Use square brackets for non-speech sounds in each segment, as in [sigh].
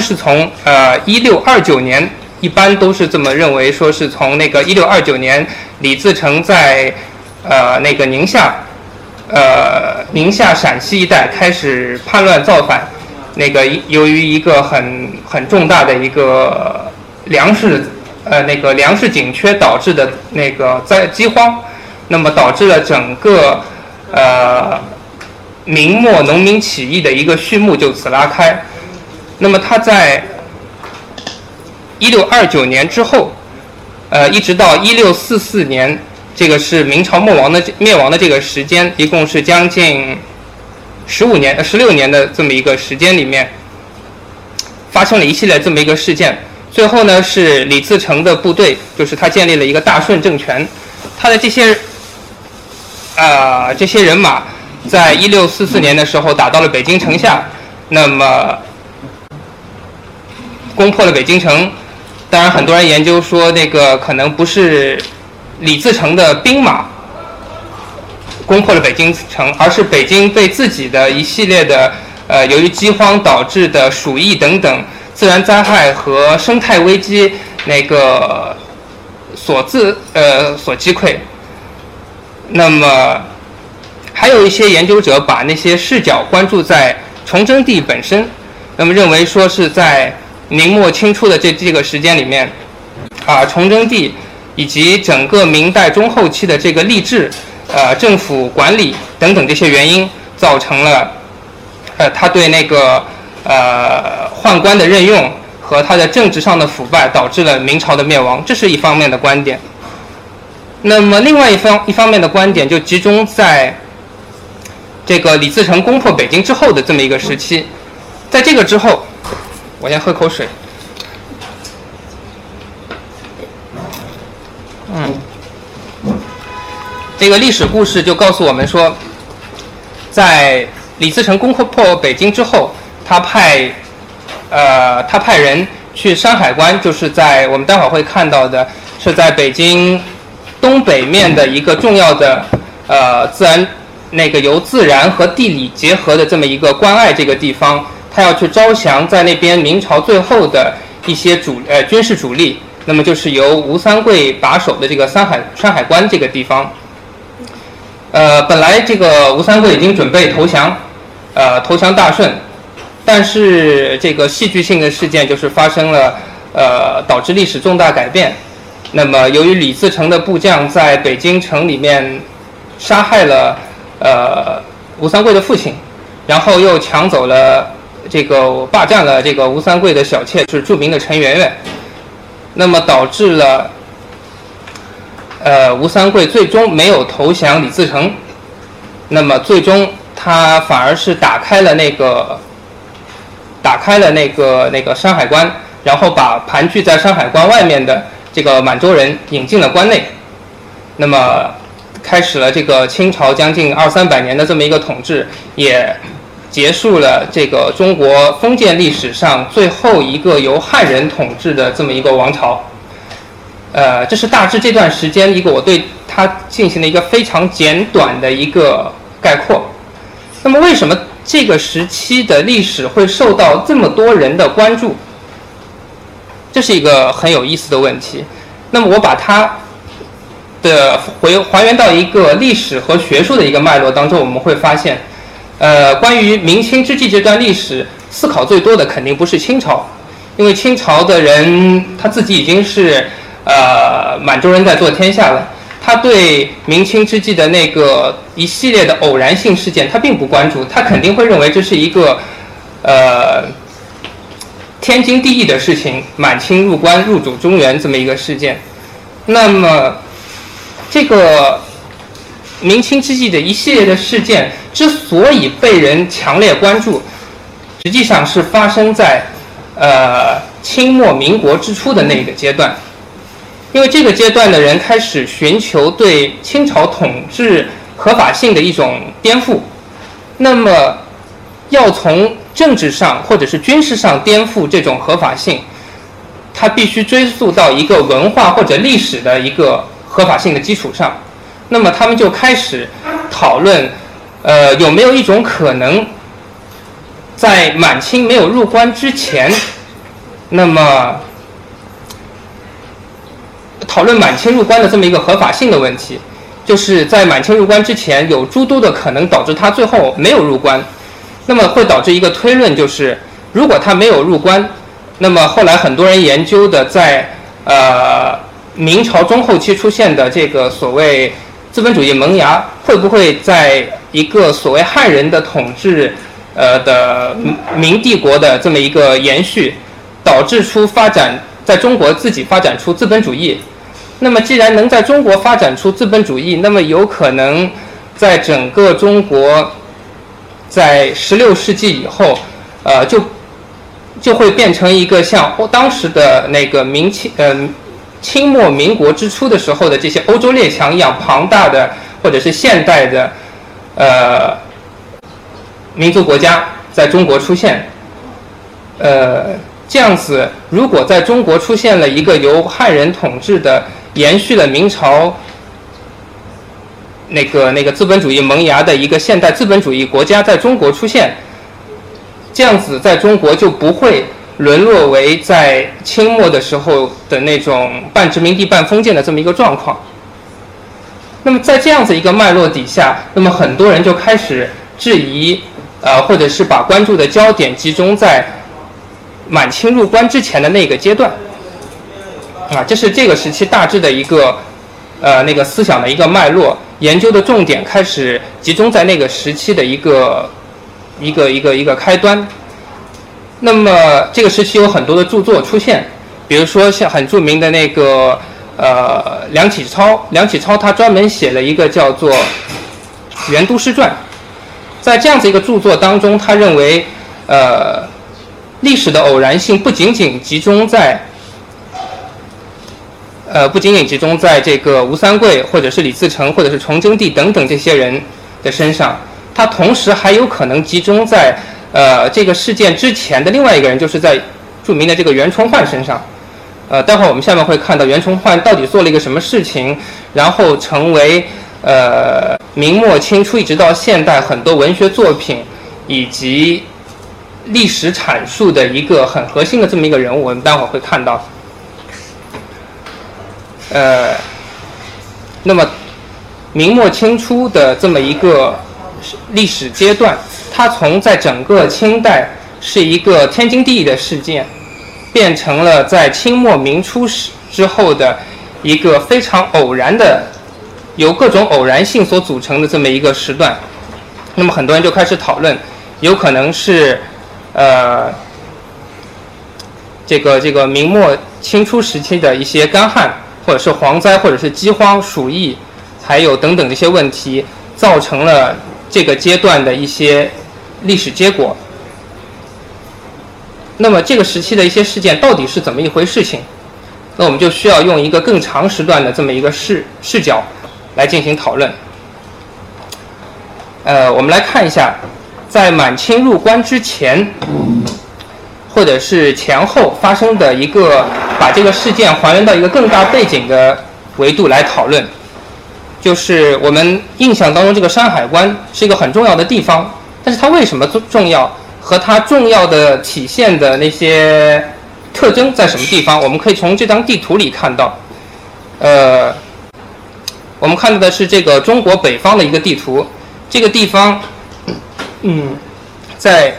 是从呃一六二九年，一般都是这么认为，说是从那个一六二九年，李自成在呃那个宁夏，呃宁夏陕西一带开始叛乱造反，那个由于一个很很重大的一个粮食呃那个粮食紧缺导致的那个灾饥荒，那么导致了整个呃明末农民起义的一个序幕就此拉开。那么他在一六二九年之后，呃，一直到一六四四年，这个是明朝灭亡的灭亡的这个时间，一共是将近十五年、十六年的这么一个时间里面，发生了一系列这么一个事件。最后呢，是李自成的部队，就是他建立了一个大顺政权，他的这些啊这些人马，在一六四四年的时候打到了北京城下，那么。攻破了北京城，当然很多人研究说那个可能不是李自成的兵马攻破了北京城，而是北京被自己的一系列的呃由于饥荒导致的鼠疫等等自然灾害和生态危机那个所自呃所击溃。那么还有一些研究者把那些视角关注在崇祯帝本身，那么认为说是在。明末清初的这这个时间里面，啊，崇祯帝以及整个明代中后期的这个吏治、呃政府管理等等这些原因，造成了，呃，他对那个呃宦官的任用和他的政治上的腐败，导致了明朝的灭亡，这是一方面的观点。那么另外一方一方面的观点就集中在这个李自成攻破北京之后的这么一个时期，在这个之后。我先喝口水。嗯，这个历史故事就告诉我们说，在李自成攻破北京之后，他派呃他派人去山海关，就是在我们待会儿会看到的，是在北京东北面的一个重要的呃自然那个由自然和地理结合的这么一个关隘这个地方。他要去招降在那边明朝最后的一些主呃军事主力，那么就是由吴三桂把守的这个山海山海关这个地方。呃，本来这个吴三桂已经准备投降，呃，投降大顺，但是这个戏剧性的事件就是发生了，呃，导致历史重大改变。那么由于李自成的部将在北京城里面杀害了呃吴三桂的父亲，然后又抢走了。这个霸占了这个吴三桂的小妾，是著名的陈圆圆。那么导致了，呃，吴三桂最终没有投降李自成。那么最终他反而是打开了那个，打开了那个那个山海关，然后把盘踞在山海关外面的这个满洲人引进了关内。那么开始了这个清朝将近二三百年的这么一个统治，也。结束了这个中国封建历史上最后一个由汉人统治的这么一个王朝，呃，这是大致这段时间一个我对它进行了一个非常简短的一个概括。那么，为什么这个时期的历史会受到这么多人的关注？这是一个很有意思的问题。那么，我把它的回还原到一个历史和学术的一个脉络当中，我们会发现。呃，关于明清之际这段历史，思考最多的肯定不是清朝，因为清朝的人他自己已经是呃满洲人在做天下了，他对明清之际的那个一系列的偶然性事件他并不关注，他肯定会认为这是一个呃天经地义的事情，满清入关入主中原这么一个事件。那么，这个明清之际的一系列的事件之所以被人强烈关注，实际上是发生在呃清末民国之初的那一个阶段，因为这个阶段的人开始寻求对清朝统治合法性的一种颠覆，那么要从政治上或者是军事上颠覆这种合法性。它必须追溯到一个文化或者历史的一个合法性的基础上，那么他们就开始讨论，呃，有没有一种可能，在满清没有入关之前，那么讨论满清入关的这么一个合法性的问题，就是在满清入关之前有诸多的可能导致他最后没有入关，那么会导致一个推论，就是如果他没有入关。那么后来很多人研究的，在呃明朝中后期出现的这个所谓资本主义萌芽，会不会在一个所谓汉人的统治呃的明帝国的这么一个延续，导致出发展在中国自己发展出资本主义？那么既然能在中国发展出资本主义，那么有可能在整个中国在十六世纪以后，呃就。就会变成一个像当时的那个明清，嗯，清末民国之初的时候的这些欧洲列强一样庞大的，或者是现代的，呃，民族国家在中国出现，呃，这样子，如果在中国出现了一个由汉人统治的延续了明朝那个那个资本主义萌芽的一个现代资本主义国家在中国出现。这样子，在中国就不会沦落为在清末的时候的那种半殖民地半封建的这么一个状况。那么，在这样子一个脉络底下，那么很多人就开始质疑，呃，或者是把关注的焦点集中在满清入关之前的那个阶段。啊，这是这个时期大致的一个呃那个思想的一个脉络，研究的重点开始集中在那个时期的一个。一个一个一个开端。那么这个时期有很多的著作出现，比如说像很著名的那个呃梁启超，梁启超他专门写了一个叫做《元都师传》。在这样子一个著作当中，他认为呃历史的偶然性不仅仅集中在呃不仅仅集中在这个吴三桂或者是李自成或者是崇祯帝等等这些人的身上。他同时还有可能集中在呃这个事件之前的另外一个人，就是在著名的这个袁崇焕身上。呃，待会儿我们下面会看到袁崇焕到底做了一个什么事情，然后成为呃明末清初一直到现代很多文学作品以及历史阐述的一个很核心的这么一个人物。我们待会儿会看到。呃，那么明末清初的这么一个。历史阶段，它从在整个清代是一个天经地义的事件，变成了在清末明初时之后的一个非常偶然的，由各种偶然性所组成的这么一个时段。那么很多人就开始讨论，有可能是呃这个这个明末清初时期的一些干旱，或者是蝗灾，或者是饥荒、鼠疫，还有等等这些问题，造成了。这个阶段的一些历史结果，那么这个时期的一些事件到底是怎么一回事情？那我们就需要用一个更长时段的这么一个视视角来进行讨论。呃，我们来看一下，在满清入关之前，或者是前后发生的一个，把这个事件还原到一个更大背景的维度来讨论。就是我们印象当中，这个山海关是一个很重要的地方，但是它为什么重重要？和它重要的体现的那些特征在什么地方？我们可以从这张地图里看到。呃，我们看到的是这个中国北方的一个地图，这个地方，嗯，在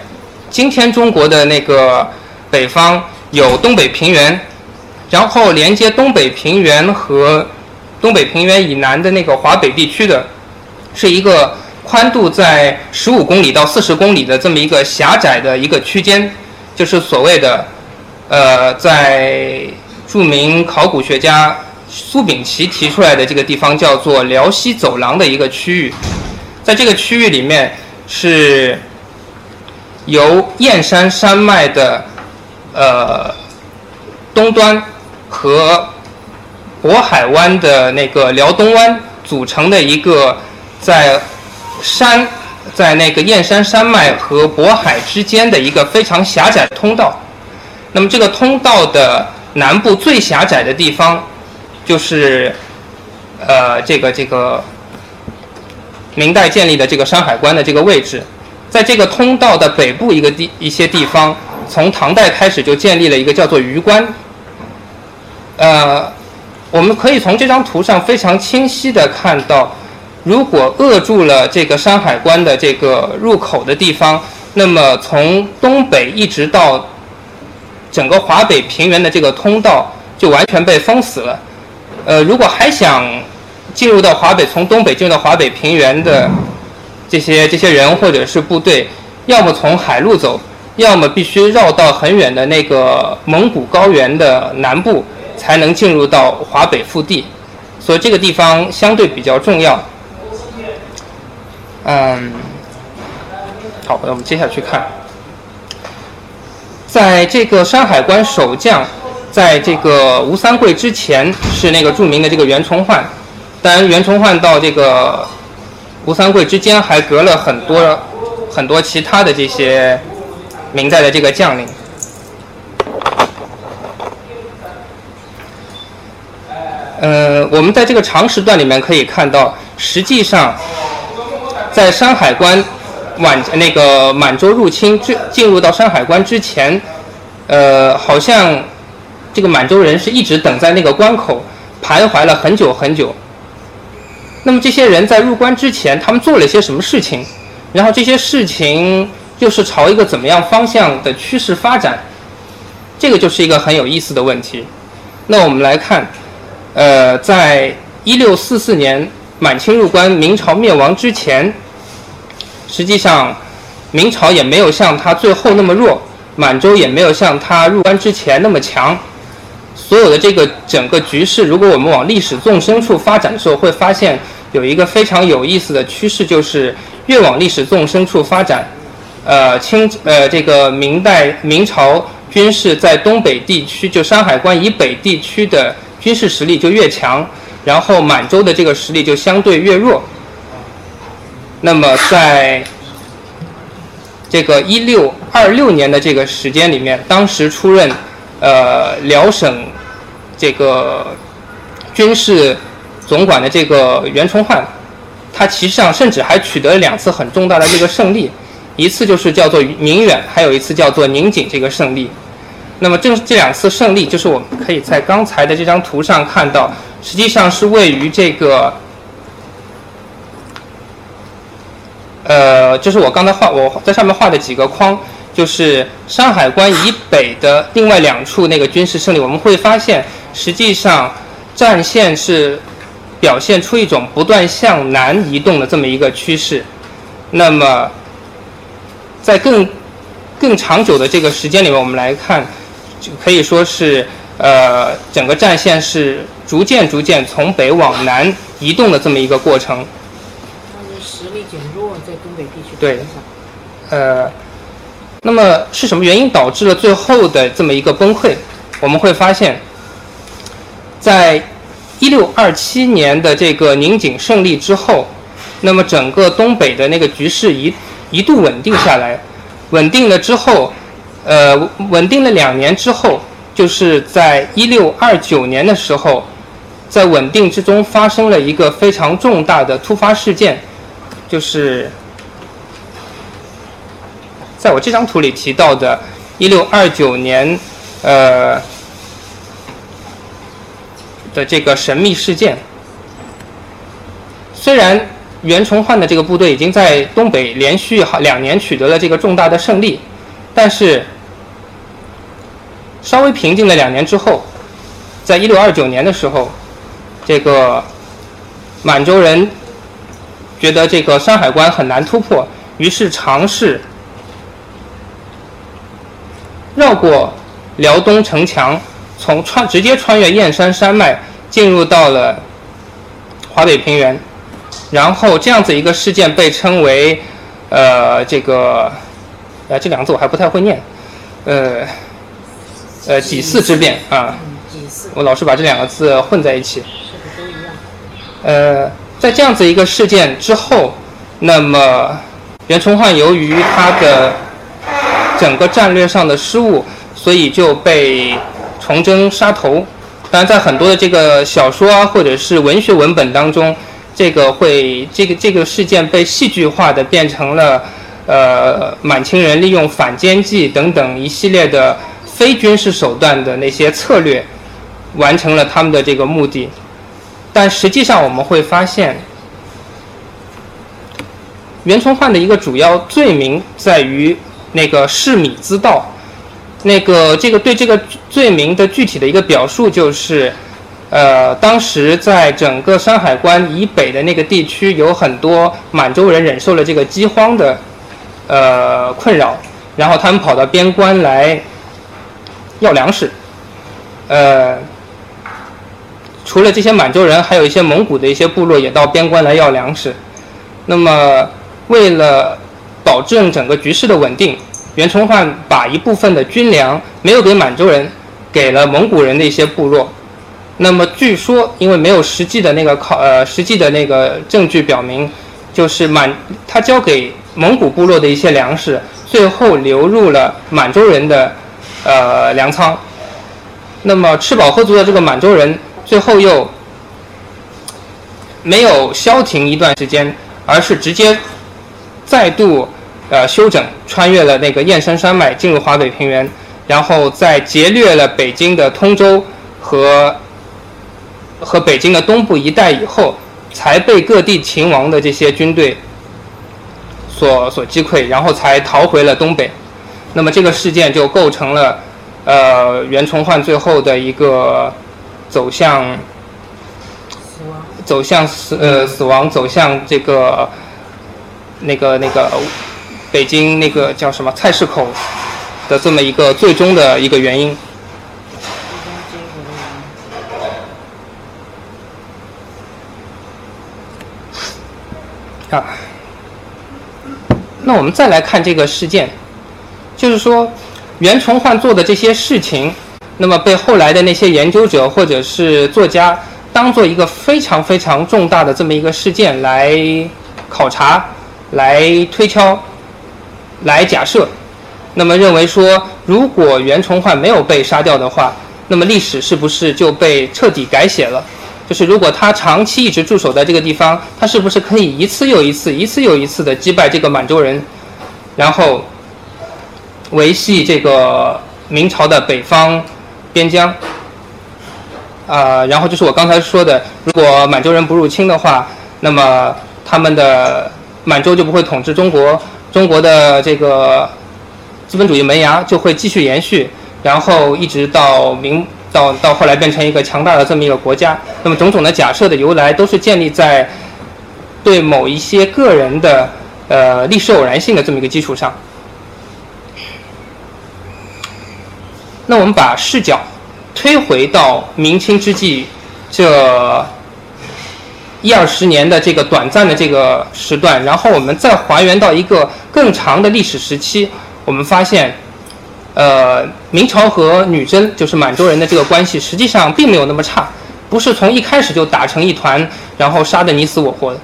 今天中国的那个北方有东北平原，然后连接东北平原和。东北平原以南的那个华北地区的，是一个宽度在十五公里到四十公里的这么一个狭窄的一个区间，就是所谓的，呃，在著名考古学家苏秉琦提出来的这个地方叫做辽西走廊的一个区域，在这个区域里面是由燕山山脉的呃东端和渤海湾的那个辽东湾组成的一个在山在那个燕山山脉和渤海之间的一个非常狭窄的通道。那么这个通道的南部最狭窄的地方，就是呃这个这个明代建立的这个山海关的这个位置。在这个通道的北部一个地一些地方，从唐代开始就建立了一个叫做榆关。呃，我们可以从这张图上非常清晰的看到，如果扼住了这个山海关的这个入口的地方，那么从东北一直到整个华北平原的这个通道就完全被封死了。呃，如果还想进入到华北，从东北进入到华北平原的这些这些人或者是部队，要么从海路走，要么必须绕到很远的那个蒙古高原的南部，才能进入到华北腹地。所以这个地方相对比较重要。嗯，好，那我们接下去看。在这个山海关守将，在这个吴三桂之前是那个著名的这个袁崇焕，当然袁崇焕到这个吴三桂之间还隔了很多很多其他的这些明代的这个将领。呃，我们在这个长时段里面可以看到，实际上在山海关。满那个满洲入侵之进入到山海关之前，呃，好像这个满洲人是一直等在那个关口徘徊了很久很久。那么这些人在入关之前，他们做了些什么事情？然后这些事情又是朝一个怎么样方向的趋势发展？这个就是一个很有意思的问题。那我们来看，呃，在一六四四年满清入关、明朝灭亡之前。实际上，明朝也没有像他最后那么弱，满洲也没有像他入关之前那么强。所有的这个整个局势，如果我们往历史纵深处发展的时候，会发现有一个非常有意思的趋势，就是越往历史纵深处发展，呃，清呃这个明代明朝军事在东北地区，就山海关以北地区的军事实力就越强，然后满洲的这个实力就相对越弱。那么，在这个一六二六年的这个时间里面，当时出任呃辽省这个军事总管的这个袁崇焕，他其实上甚至还取得了两次很重大的这个胜利，一次就是叫做宁远，还有一次叫做宁锦这个胜利。那么正这两次胜利，就是我们可以在刚才的这张图上看到，实际上是位于这个。呃，就是我刚才画我在上面画的几个框，就是山海关以北的另外两处那个军事胜利。我们会发现，实际上战线是表现出一种不断向南移动的这么一个趋势。那么，在更更长久的这个时间里面，我们来看，就可以说是呃整个战线是逐渐逐渐从北往南移动的这么一个过程。力减弱在东北地区对，呃，那么是什么原因导致了最后的这么一个崩溃？我们会发现，在一六二七年的这个宁锦胜利之后，那么整个东北的那个局势一一度稳定下来，稳定了之后，呃，稳定了两年之后，就是在一六二九年的时候，在稳定之中发生了一个非常重大的突发事件。就是在我这张图里提到的，一六二九年，呃的这个神秘事件。虽然袁崇焕的这个部队已经在东北连续好两年取得了这个重大的胜利，但是稍微平静了两年之后，在一六二九年的时候，这个满洲人。觉得这个山海关很难突破，于是尝试绕过辽东城墙，从穿直接穿越燕山山脉，进入到了华北平原，然后这样子一个事件被称为呃这个呃这两个字我还不太会念，呃呃几次之变啊，我老是把这两个字混在一起。呃，在这样子一个事件之后，那么袁崇焕由于他的整个战略上的失误，所以就被崇祯杀头。当然，在很多的这个小说啊，或者是文学文本当中，这个会这个这个事件被戏剧化的变成了呃满清人利用反间计等等一系列的非军事手段的那些策略，完成了他们的这个目的。但实际上，我们会发现，袁崇焕的一个主要罪名在于那个弑米之盗。那个这个对这个罪名的具体的一个表述就是，呃，当时在整个山海关以北的那个地区，有很多满洲人忍受了这个饥荒的呃困扰，然后他们跑到边关来要粮食，呃。除了这些满洲人，还有一些蒙古的一些部落也到边关来要粮食。那么，为了保证整个局势的稳定，袁崇焕把一部分的军粮没有给满洲人，给了蒙古人的一些部落。那么，据说因为没有实际的那个考呃实际的那个证据表明，就是满他交给蒙古部落的一些粮食，最后流入了满洲人的呃粮仓。那么吃饱喝足的这个满洲人。最后又没有消停一段时间，而是直接再度呃休整，穿越了那个燕山山脉，进入华北平原，然后在劫掠了北京的通州和和北京的东部一带以后，才被各地秦王的这些军队所所击溃，然后才逃回了东北。那么这个事件就构成了呃袁崇焕最后的一个。走向走向死呃死亡，走向这个那个那个北京那个叫什么菜市口的这么一个最终的一个原因啊。那我们再来看这个事件，就是说袁崇焕做的这些事情。那么被后来的那些研究者或者是作家当做一个非常非常重大的这么一个事件来考察、来推敲、来假设，那么认为说，如果袁崇焕没有被杀掉的话，那么历史是不是就被彻底改写了？就是如果他长期一直驻守在这个地方，他是不是可以一次又一次、一次又一次的击败这个满洲人，然后维系这个明朝的北方？边疆，呃，然后就是我刚才说的，如果满洲人不入侵的话，那么他们的满洲就不会统治中国，中国的这个资本主义萌芽就会继续延续，然后一直到明到到后来变成一个强大的这么一个国家。那么种种的假设的由来，都是建立在对某一些个人的呃历史偶然性的这么一个基础上。那我们把视角推回到明清之际这一二十年的这个短暂的这个时段，然后我们再还原到一个更长的历史时期，我们发现，呃，明朝和女真就是满洲人的这个关系，实际上并没有那么差，不是从一开始就打成一团，然后杀得你死我活的。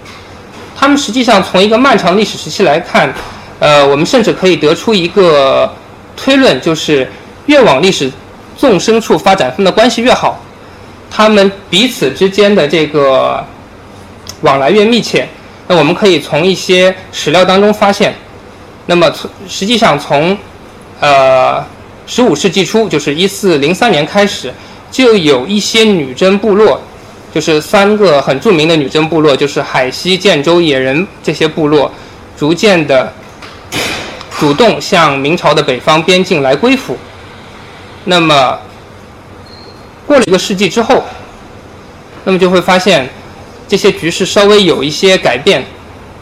他们实际上从一个漫长历史时期来看，呃，我们甚至可以得出一个推论，就是。越往历史纵深处发展，他们的关系越好，他们彼此之间的这个往来越密切。那我们可以从一些史料当中发现，那么从实际上从呃十五世纪初，就是一四零三年开始，就有一些女真部落，就是三个很著名的女真部落，就是海西、建州、野人这些部落，逐渐的主动向明朝的北方边境来归附。那么，过了一个世纪之后，那么就会发现，这些局势稍微有一些改变，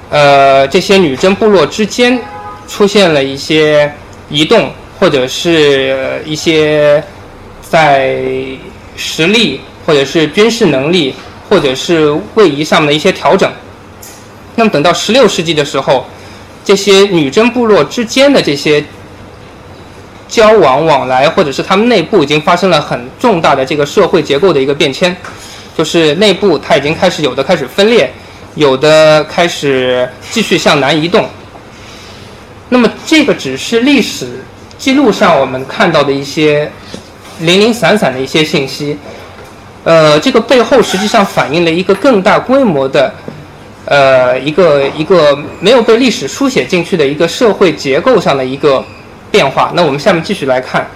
呃，这些女真部落之间出现了一些移动，或者是一些在实力或者是军事能力，或者是位移上面的一些调整。那么等到十六世纪的时候，这些女真部落之间的这些交往往来，或者是他们内部已经发生了很重大的这个社会结构的一个变迁，就是内部它已经开始有的开始分裂，有的开始继续向南移动。那么这个只是历史记录上我们看到的一些零零散散的一些信息，呃，这个背后实际上反映了一个更大规模的，呃，一个一个没有被历史书写进去的一个社会结构上的一个变化。那我们下面继续来看，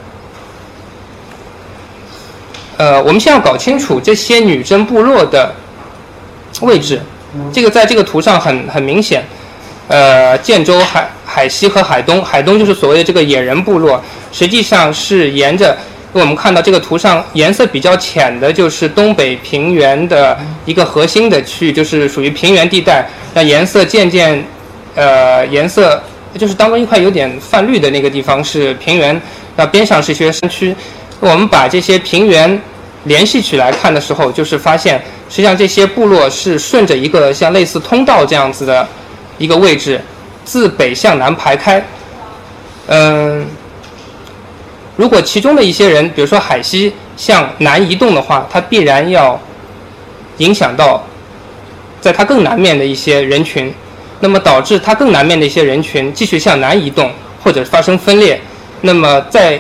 呃，我们先要搞清楚这些女真部落的位置，这个在这个图上很很明显。呃，建州海海西和海东，海东就是所谓的这个野人部落，实际上是沿着我们看到这个图上颜色比较浅的，就是东北平原的一个核心的区域，就是属于平原地带。那颜色渐渐，呃，颜色就是当中一块有点泛绿的那个地方是平原，那边上是一些山区。我们把这些平原联系起来看的时候，就是发现实际上这些部落是顺着一个像类似通道这样子的。一个位置，自北向南排开。嗯，如果其中的一些人，比如说海西向南移动的话，它必然要影响到在它更南面的一些人群，那么导致它更南面的一些人群继续向南移动，或者发生分裂。那么在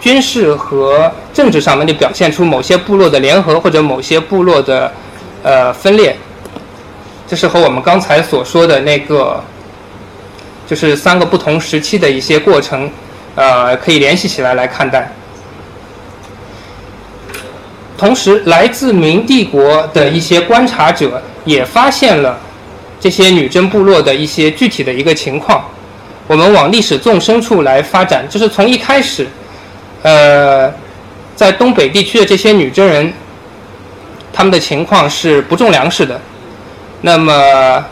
军事和政治上面就表现出某些部落的联合，或者某些部落的呃分裂。这是和我们刚才所说的那个，就是三个不同时期的一些过程，呃，可以联系起来来看待。同时，来自明帝国的一些观察者也发现了这些女真部落的一些具体的一个情况。我们往历史纵深处来发展，就是从一开始，呃，在东北地区的这些女真人，他们的情况是不种粮食的。那么，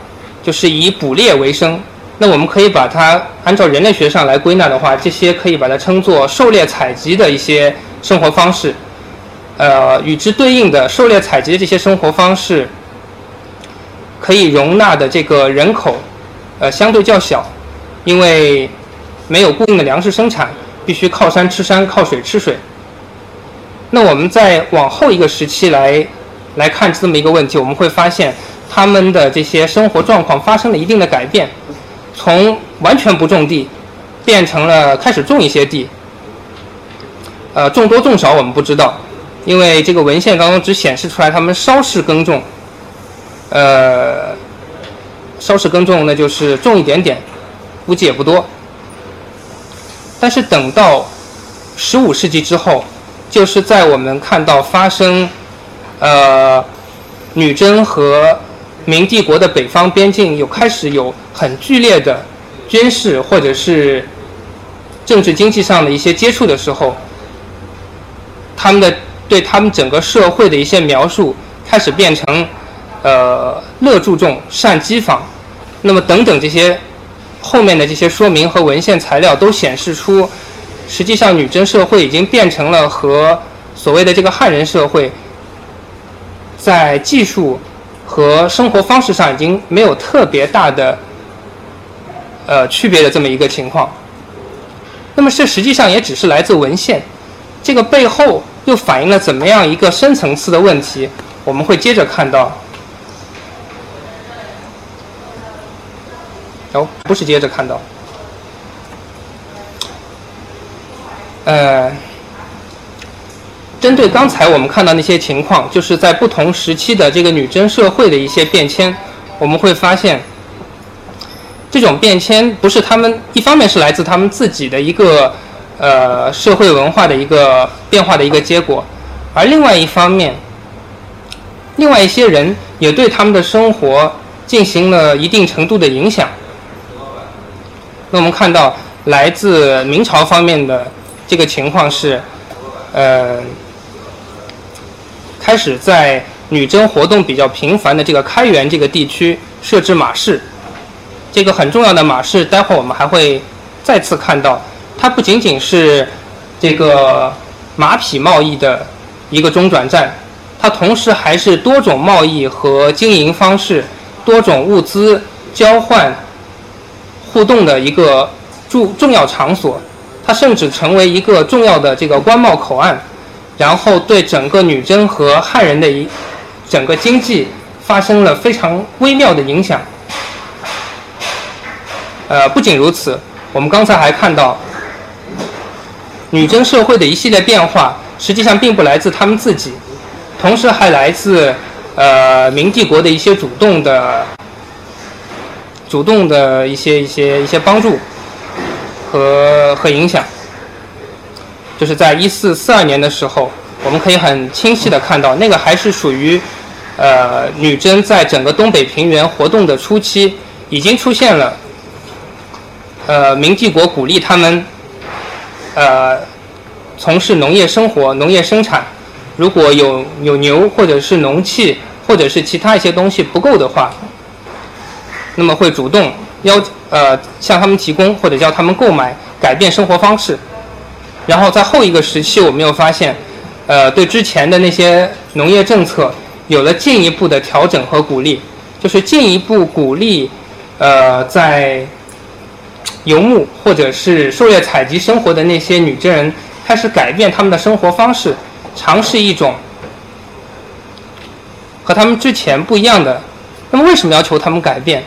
就是以捕猎为生。那我们可以把它按照人类学上来归纳的话，这些可以把它称作狩猎采集的一些生活方式。呃，与之对应的狩猎采集的这些生活方式，可以容纳的这个人口，呃，相对较小，因为没有固定的粮食生产，必须靠山吃山，靠水吃水。那我们再往后一个时期来来看这么一个问题，我们会发现。他们的这些生活状况发生了一定的改变，从完全不种地，变成了开始种一些地。呃，种多种少我们不知道，因为这个文献当中只显示出来他们稍事耕种。呃，稍事耕种那就是种一点点，估计也不多。但是等到十五世纪之后，就是在我们看到发生，呃，女真和明帝国的北方边境有开始有很剧烈的军事或者是政治经济上的一些接触的时候，他们的对他们整个社会的一些描述开始变成呃乐注重善讥讽，那么等等这些后面的这些说明和文献材料都显示出，实际上女真社会已经变成了和所谓的这个汉人社会在技术。和生活方式上已经没有特别大的呃区别的这么一个情况。那么这实际上也只是来自文献，这个背后又反映了怎么样一个深层次的问题？我们会接着看到。哦，不是接着看到。呃。针对刚才我们看到那些情况，就是在不同时期的这个女真社会的一些变迁，我们会发现，这种变迁不是他们一方面是来自他们自己的一个呃社会文化的一个变化的一个结果，而另外一方面，另外一些人也对他们的生活进行了一定程度的影响。那我们看到来自明朝方面的这个情况是，呃。开始在女真活动比较频繁的这个开元这个地区设置马市，这个很重要的马市，待会儿我们还会再次看到。它不仅仅是这个马匹贸易的一个中转站，它同时还是多种贸易和经营方式、多种物资交换互动的一个重重要场所。它甚至成为一个重要的这个关贸口岸，然后对整个女真和汉人的一整个经济发生了非常微妙的影响。呃，不仅如此，我们刚才还看到，女真社会的一系列变化，实际上并不来自他们自己，同时还来自呃明帝国的一些主动的、主动的一些一些一些帮助和和影响。就是在一四四二年的时候，我们可以很清晰的看到，那个还是属于呃女真在整个东北平原活动的初期，已经出现了。呃，明帝国鼓励他们，呃，从事农业生活、农业生产。如果有有牛或者是农器或者是其他一些东西不够的话，那么会主动要呃向他们提供或者叫他们购买，改变生活方式。然后在后一个时期，我们又发现，呃，对之前的那些农业政策有了进一步的调整和鼓励，就是进一步鼓励，呃，在游牧或者是狩猎采集生活的那些女真人开始改变他们的生活方式，尝试一种和他们之前不一样的。那么，为什么要求他们改变？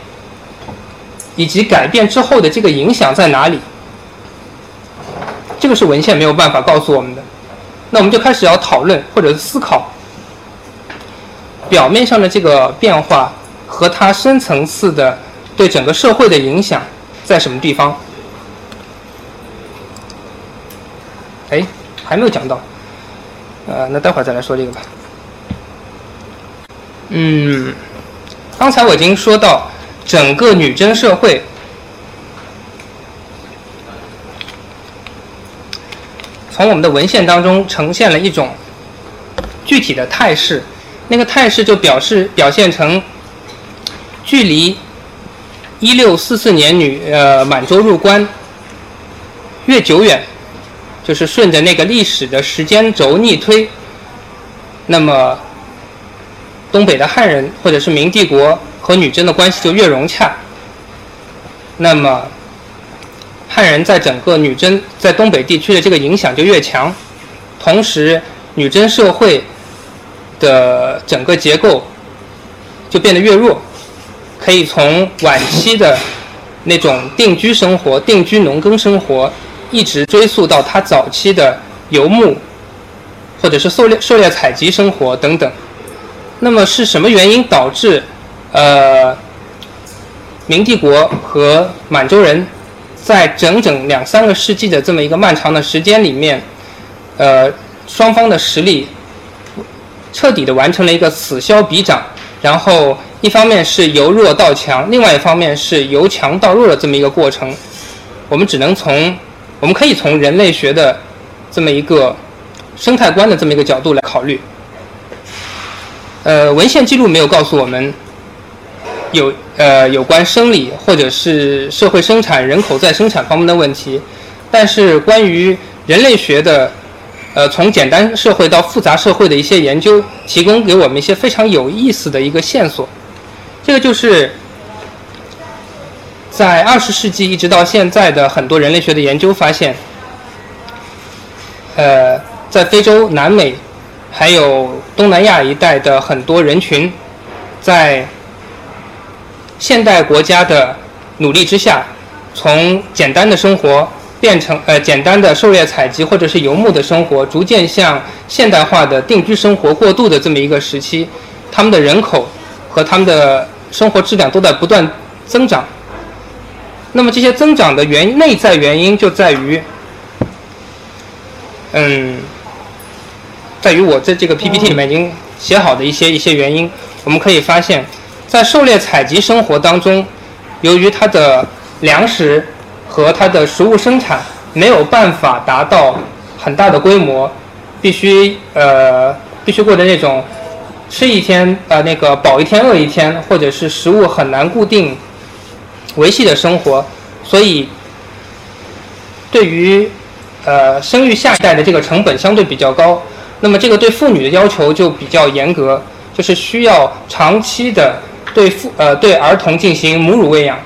以及改变之后的这个影响在哪里？这个是文献没有办法告诉我们的。那我们就开始要讨论或者思考，表面上的这个变化和它深层次的对整个社会的影响。在什么地方？哎，还没有讲到，呃，那待会儿再来说这个吧。嗯，刚才我已经说到，整个女真社会，从我们的文献当中呈现了一种具体的态势，那个态势就表示表现成距离。一六四四年，女呃满洲入关越久远，就是顺着那个历史的时间轴逆推，那么东北的汉人或者是明帝国和女真的关系就越融洽，那么汉人在整个女真在东北地区的这个影响就越强，同时女真社会的整个结构就变得越弱。可以从晚期的那种定居生活、定居农耕生活，一直追溯到他早期的游牧，或者是狩猎、狩猎采集生活等等。那么是什么原因导致呃明帝国和满洲人在整整两三个世纪的这么一个漫长的时间里面，呃双方的实力彻底的完成了一个此消彼长，然后。一方面是由弱到强，另外一方面是由强到弱的这么一个过程。我们只能从，我们可以从人类学的这么一个生态观的这么一个角度来考虑。呃，文献记录没有告诉我们有呃有关生理或者是社会生产、人口再生产方面的问题，但是关于人类学的。呃，从简单社会到复杂社会的一些研究，提供给我们一些非常有意思的一个线索。这个就是在二十世纪一直到现在的很多人类学的研究发现，呃，在非洲、南美还有东南亚一带的很多人群，在现代国家的努力之下，从简单的生活变成呃简单的狩猎采集或者是游牧的生活，逐渐向现代化的定居生活过渡的这么一个时期，他们的人口和他们的生活质量都在不断增长，那么这些增长的原内在原因就在于，嗯，在于我在这个 PPT 里面已经写好的一些一些原因。我们可以发现，在狩猎采集生活当中，由于它的粮食和它的食物生产没有办法达到很大的规模，必须呃必须过的那种。吃一天，呃，那个饱一天饿一天，或者是食物很难固定维系的生活，所以对于呃生育下一代的这个成本相对比较高，那么这个对妇女的要求就比较严格，就是需要长期的对父呃对儿童进行母乳喂养。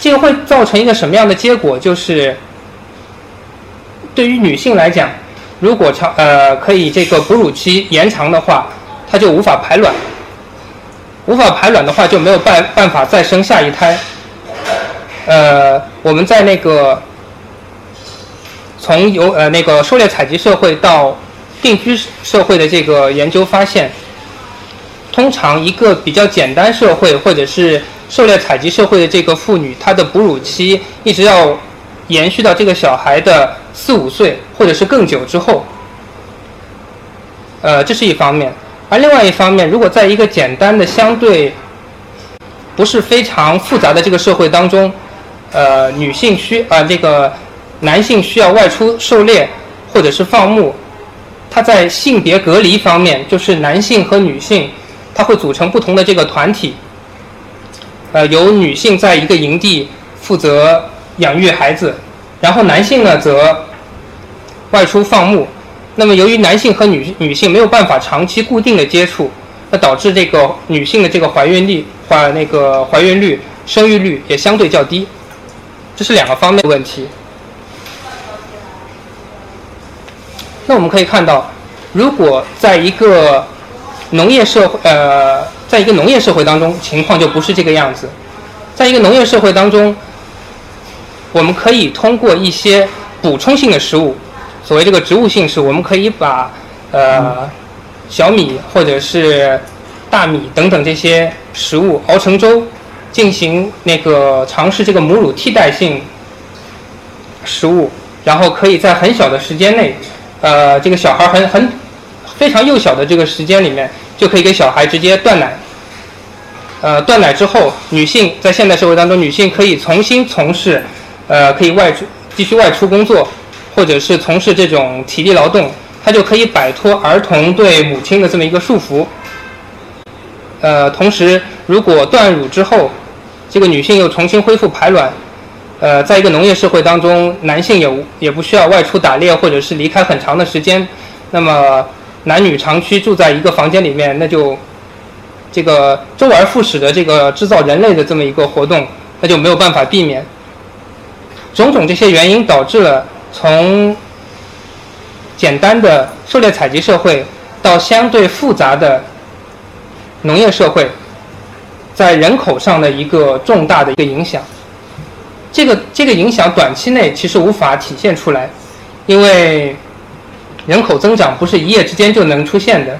这个会造成一个什么样的结果？就是对于女性来讲，如果长呃可以这个哺乳期延长的话，她就无法排卵，无法排卵的话就没有办办法再生下一胎。呃，我们在那个从由呃那个狩猎采集社会到定居社会的这个研究发现，通常一个比较简单社会或者是狩猎采集社会的这个妇女，她的哺乳期一直要延续到这个小孩的四五岁或者是更久之后。呃，这是一方面，而另外一方面，如果在一个简单的、相对不是非常复杂的这个社会当中，呃，女性需啊这个男性需要外出狩猎或者是放牧，他在性别隔离方面，就是男性和女性，它会组成不同的这个团体，呃，由女性在一个营地负责养育孩子，然后男性呢则外出放牧。那么由于男性和女女性没有办法长期固定的接触，那导致这个女性的这个怀孕率怀那个怀孕率、生育率也相对较低。这是两个方面的问题。那我们可以看到，如果在一个农业社会，呃，在一个农业社会当中，情况就不是这个样子。在一个农业社会当中，我们可以通过一些补充性的食物，所谓这个植物性食物，我们可以把呃小米或者是大米等等这些食物熬成粥。进行那个尝试这个母乳替代性食物，然后可以在很小的时间内，呃，这个小孩很很非常幼小的这个时间里面，就可以给小孩直接断奶。呃，断奶之后，女性在现代社会当中，女性可以重新从事，呃，可以外出继续外出工作，或者是从事这种体力劳动，她就可以摆脱儿童对母亲的这么一个束缚。呃，同时，如果断乳之后，这个女性又重新恢复排卵，呃，在一个农业社会当中，男性也也不需要外出打猎或者是离开很长的时间，那么男女长期住在一个房间里面，那就这个周而复始的这个制造人类的这么一个活动，那就没有办法避免。种种这些原因导致了从简单的狩猎采集社会到相对复杂的农业社会。在人口上的一个重大的一个影响，这个这个影响短期内其实无法体现出来，因为人口增长不是一夜之间就能出现的。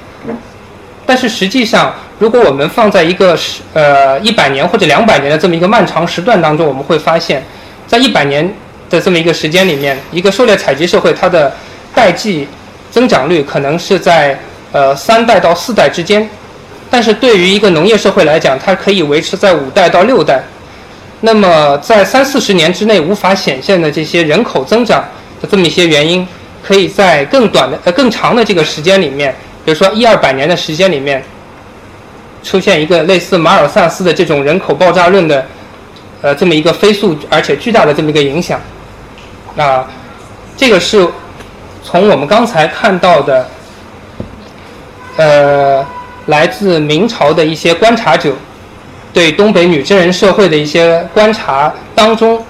但是实际上，如果我们放在一个十呃一百年或者两百年的这么一个漫长时段当中，我们会发现，在一百年的这么一个时间里面，一个狩猎采集社会它的代际增长率可能是在呃三代到四代之间。但是对于一个农业社会来讲，它可以维持在五代到六代。那么在三四十年之内无法显现的这些人口增长的这么一些原因，可以在更短的呃更长的这个时间里面，比如说一二百年的时间里面，出现一个类似马尔萨斯的这种人口爆炸论的，呃这么一个飞速而且巨大的这么一个影响。那，这个是从我们刚才看到的，呃。来自明朝的一些观察者对东北女真人社会的一些观察当中，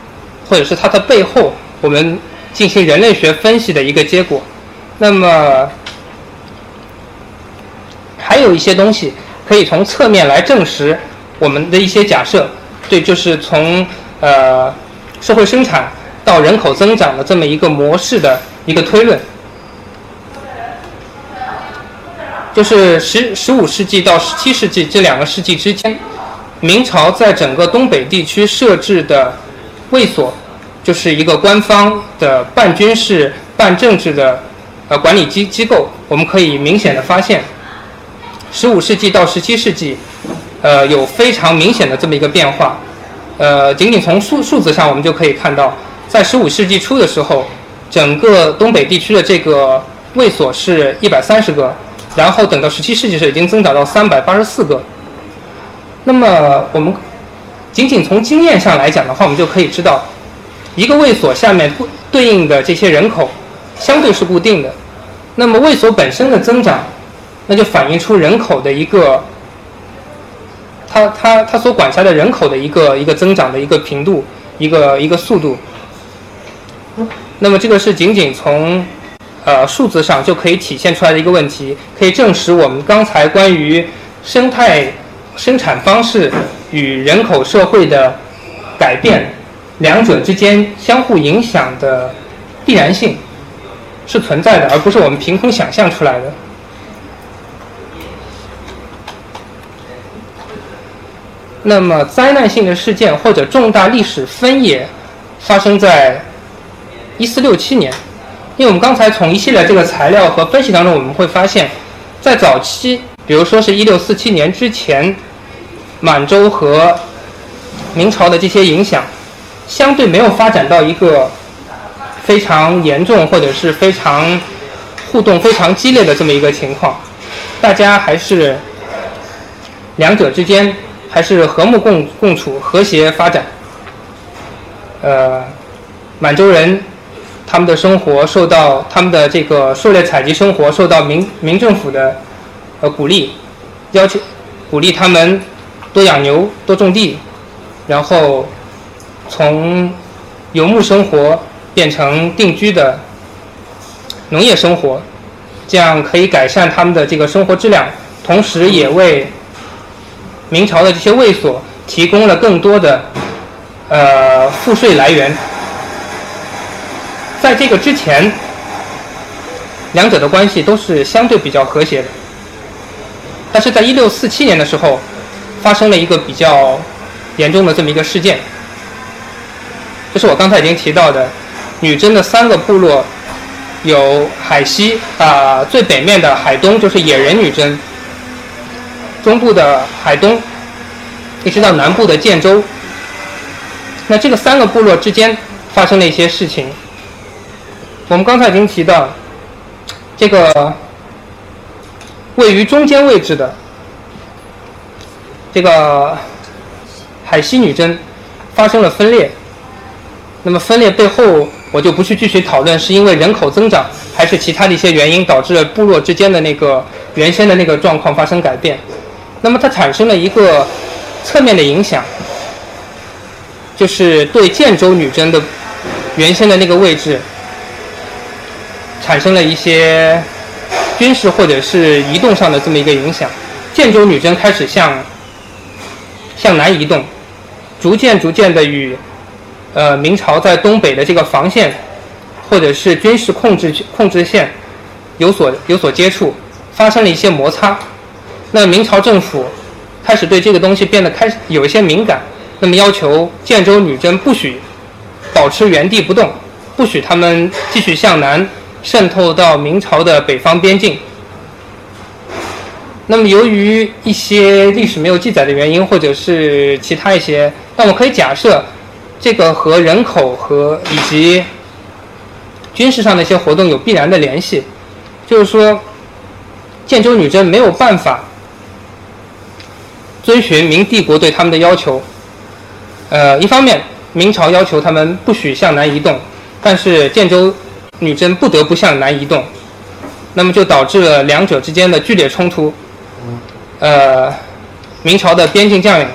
或者是它的背后，我们进行人类学分析的一个结果。那么还有一些东西可以从侧面来证实我们的一些假设，对，就是从呃社会生产到人口增长的这么一个模式的一个推论。就是十十五世纪到十七世纪这两个世纪之间，明朝在整个东北地区设置的卫所，就是一个官方的半军事、半政治的呃管理机机构。我们可以明显的发现，十五世纪到十七世纪，呃，有非常明显的这么一个变化。呃，仅仅从数数字上，我们就可以看到，在十五世纪初的时候，整个东北地区的这个卫所是一百三十个。然后等到十七世纪时，已经增长到三百八十四个。那么我们仅仅从经验上来讲的话，我们就可以知道，一个卫所下面对应的这些人口相对是固定的。那么卫所本身的增长，那就反映出人口的一个，它它它所管辖的人口的一个一个增长的一个频度，一个一个速度。那么这个是仅仅从呃数字上就可以体现出来的一个问题，可以证实我们刚才关于生态生产方式与人口社会的改变两者之间相互影响的必然性。是存在的，而不是我们凭空想象出来的。那么，灾难性的事件或者重大历史分野发生在一四六七年，因为我们刚才从一系列这个材料和分析当中，我们会发现，在早期，比如说是一六四七年之前，满洲和明朝的这些影响，相对没有发展到一个。非常严重或者是非常互动非常激烈的这么一个情况，大家还是两者之间还是和睦共共处、和谐发展。呃，满洲人他们的生活受到他们的这个狩猎采集生活受到民民政府的呃鼓励，要求鼓励他们多养牛、多种地，然后从游牧生活。变成定居的农业生活，这样可以改善他们的这个生活质量，同时也为明朝的这些卫所提供了更多的呃赋税来源。在这个之前，两者的关系都是相对比较和谐的，但是在一六四七年的时候，发生了一个比较严重的这么一个事件，就是我刚才已经提到的。女真的三个部落，有海西啊，最北面的海东就是野人女真，中部的海东，一直到南部的建州。那这个三个部落之间发生了一些事情。我们刚才已经提到，这个位于中间位置的这个海西女真发生了分裂。那么分裂背后。我就不去继续讨论，是因为人口增长，还是其他的一些原因导致了部落之间的那个原先的那个状况发生改变。那么它产生了一个侧面的影响，就是对建州女真的原先的那个位置产生了一些军事或者是移动上的这么一个影响。建州女真开始向向南移动，逐渐逐渐的与。呃，明朝在东北的这个防线，或者是军事控制控制线，有所有所接触，发生了一些摩擦。那明朝政府开始对这个东西变得开始有一些敏感，那么要求建州女真不许保持原地不动，不许他们继续向南渗透到明朝的北方边境。那么由于一些历史没有记载的原因，或者是其他一些，那我可以假设。这个和人口和以及军事上的一些活动有必然的联系，就是说，建州女真没有办法遵循明帝国对他们的要求。呃，一方面，明朝要求他们不许向南移动，但是建州女真不得不向南移动，那么就导致了两者之间的剧烈冲突。呃，明朝的边境将领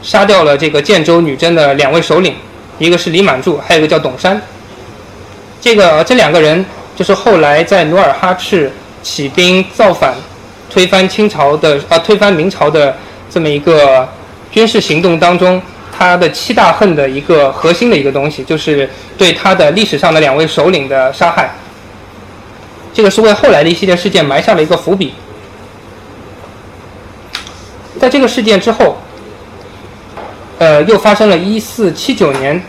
杀掉了这个建州女真的两位首领。一个是李满柱，还有一个叫董山。这个这两个人就是后来在努尔哈赤起兵造反、推翻清朝的啊推翻明朝的这么一个军事行动当中，他的七大恨的一个核心的一个东西，就是对他的历史上的两位首领的杀害。这个是为后来的一系列事件埋下了一个伏笔。在这个事件之后。呃，又发生了一四七九年，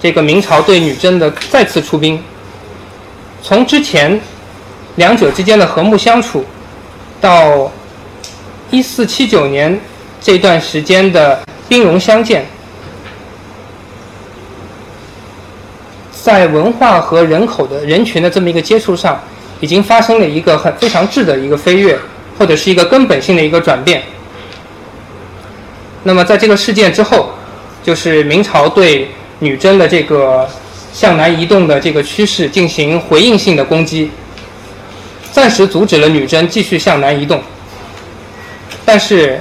这个明朝对女真的再次出兵。从之前两者之间的和睦相处，到一四七九年这段时间的兵戎相见，在文化和人口的人群的这么一个接触上，已经发生了一个很非常质的一个飞跃，或者是一个根本性的一个转变。那么，在这个事件之后，就是明朝对女真的这个向南移动的这个趋势进行回应性的攻击。暂时阻止了女真继续向南移动。但是，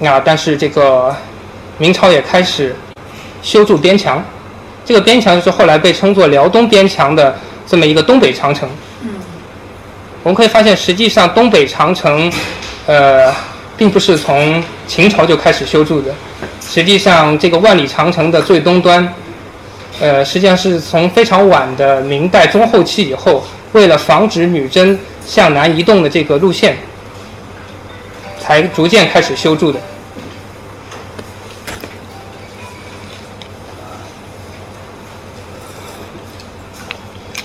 啊，但是这个明朝也开始修筑边墙，这个边墙就是后来被称作辽东边墙的这么一个东北长城。我们可以发现，实际上东北长城，呃，并不是从秦朝就开始修筑的。实际上，这个万里长城的最东端，呃，实际上是从非常晚的明代中后期以后，为了防止女真向南移动的这个路线，才逐渐开始修筑的。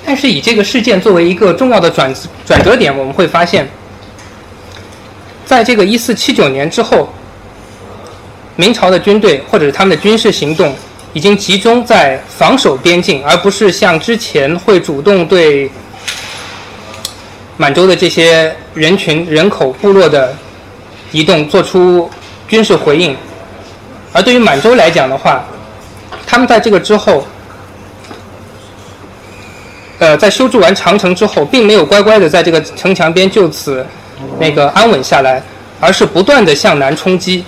但是以这个事件作为一个重要的转转折点，我们会发现，在这个一四七九年之后，明朝的军队或者是他们的军事行动已经集中在防守边境，而不是像之前会主动对满洲的这些人群、人口、部落的移动做出军事回应。而对于满洲来讲的话，他们在这个之后。呃，在修筑完长城之后，并没有乖乖的在这个城墙边就此那个安稳下来，而是不断的向南冲击，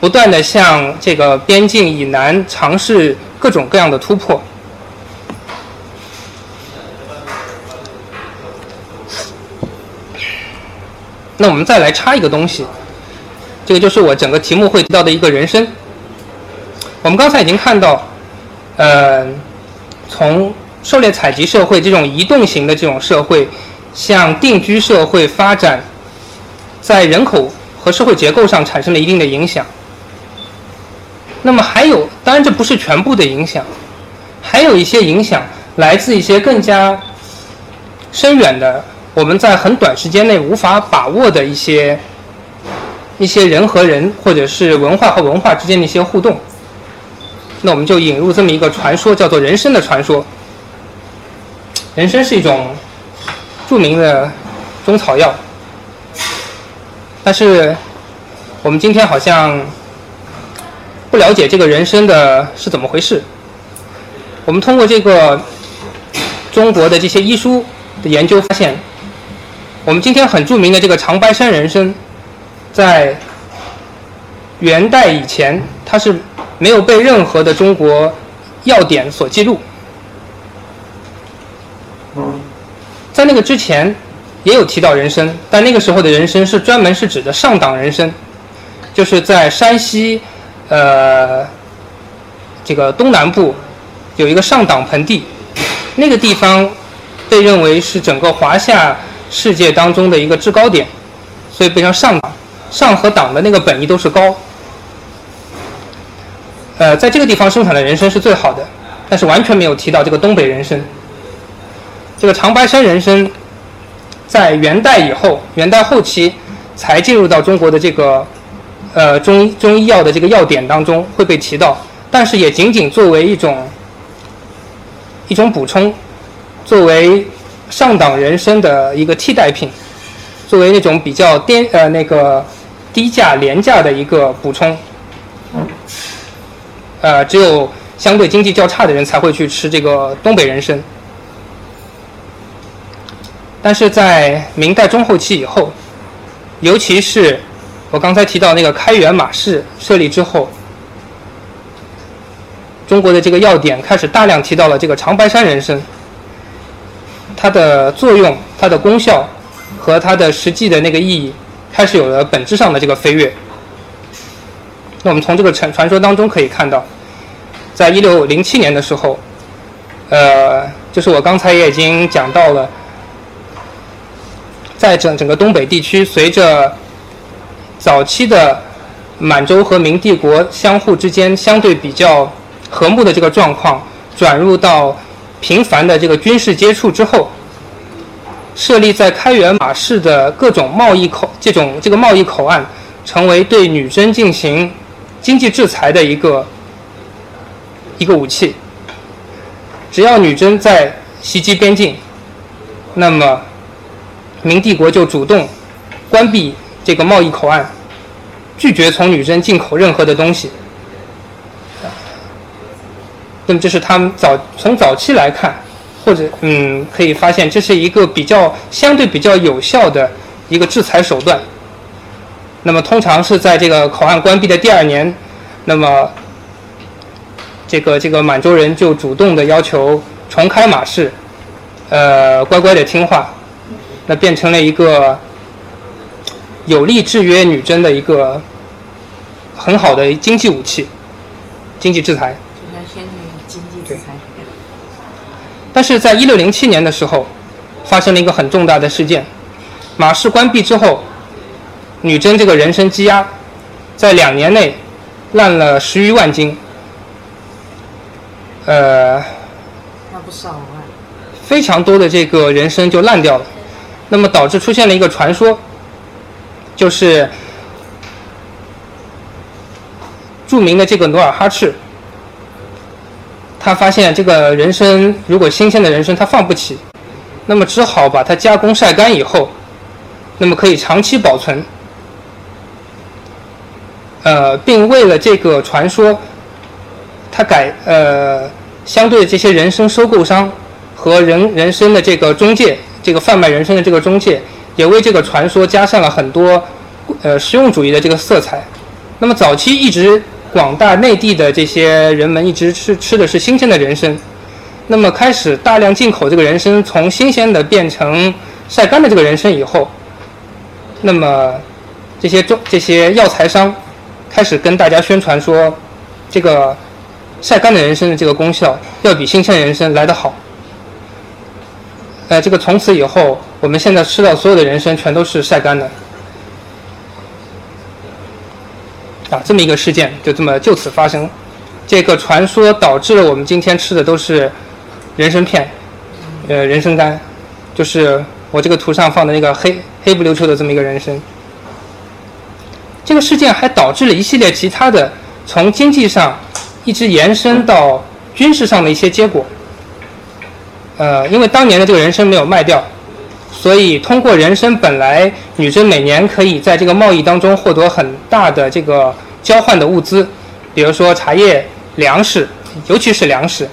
不断的向这个边境以南尝试各种各样的突破。那我们再来插一个东西，这个就是我整个题目会提到的一个人参。我们刚才已经看到，呃，从狩猎采集社会这种移动型的这种社会，向定居社会发展，在人口和社会结构上产生了一定的影响。那么还有，当然这不是全部的影响，还有一些影响来自一些更加深远的，我们在很短时间内无法把握的一些一些人和人或者是文化和文化之间的一些互动。那我们就引入这么一个传说，叫做人参的传说。人参是一种著名的中草药，但是我们今天好像不了解这个人参的是怎么回事。我们通过这个中国的这些医书的研究发现，我们今天很著名的这个长白山人参，在元代以前，它是没有被任何的中国药典所记录。在那个之前，也有提到人参，但那个时候的人参是专门是指的上党人参，就是在山西，呃，这个东南部有一个上党盆地，那个地方被认为是整个华夏世界当中的一个制高点，所以被称上党。上和党的那个本意都是高，呃，在这个地方生产的人参是最好的，但是完全没有提到这个东北人参。这个长白山人参，在元代以后，元代后期才进入到中国的这个呃中中医药的这个药典当中会被提到，但是也仅仅作为一种一种补充，作为上党人参的一个替代品，作为那种比较低呃那个低价廉价的一个补充，呃，只有相对经济较差的人才会去吃这个东北人参。但是在明代中后期以后，尤其是我刚才提到那个开元马市设立之后，中国的这个药典开始大量提到了这个长白山人参，它的作用、它的功效和它的实际的那个意义，开始有了本质上的这个飞跃。那我们从这个传传说当中可以看到，在一六零七年的时候，呃，就是我刚才也已经讲到了。在整整个东北地区，随着早期的满洲和明帝国相互之间相对比较和睦的这个状况，转入到频繁的这个军事接触之后，设立在开元马市的各种贸易口，这种这个贸易口岸，成为对女真进行经济制裁的一个一个武器。只要女真在袭击边境，那么。明帝国就主动关闭这个贸易口岸，拒绝从女真进口任何的东西。那么这是他们早从早期来看，或者嗯，可以发现这是一个比较相对比较有效的一个制裁手段。那么通常是在这个口岸关闭的第二年，那么这个这个满洲人就主动的要求重开马市，呃，乖乖的听话，那变成了一个有力制约女真的一个很好的经济武器，经济制裁。但是在一六零七年的时候，发生了一个很重大的事件，马市关闭之后。女真这个人参积压，在两年内烂了十余万斤，呃，那不少啊，非常多的这个人参就烂掉了，那么导致出现了一个传说，就是著名的这个努尔哈赤，他发现这个人参如果新鲜的人参他放不起，那么只好把它加工晒干以后，那么可以长期保存。呃，并为了这个传说，他改呃，相对这些人参收购商和人人参的这个中介，这个贩卖人参的这个中介，也为这个传说加上了很多呃实用主义的这个色彩。那么早期一直广大内地的这些人们一直吃吃的是新鲜的人参，那么开始大量进口这个人参，从新鲜的变成晒干的这个人参以后，那么这些中这些药材商。开始跟大家宣传说，这个晒干的人参的这个功效要比新鲜人参来得好。呃，这个从此以后，我们现在吃到所有的人参全都是晒干的。啊，这么一个事件就这么就此发生，这个传说导致了我们今天吃的都是人参片，呃，人参干，就是我这个图上放的那个黑黑不溜秋的这么一个人参。这个事件还导致了一系列其他的，从经济上一直延伸到军事上的一些结果。呃，因为当年的这个人参没有卖掉，所以通过人参本来女真每年可以在这个贸易当中获得很大的这个交换的物资，比如说茶叶、粮食，尤其是粮食，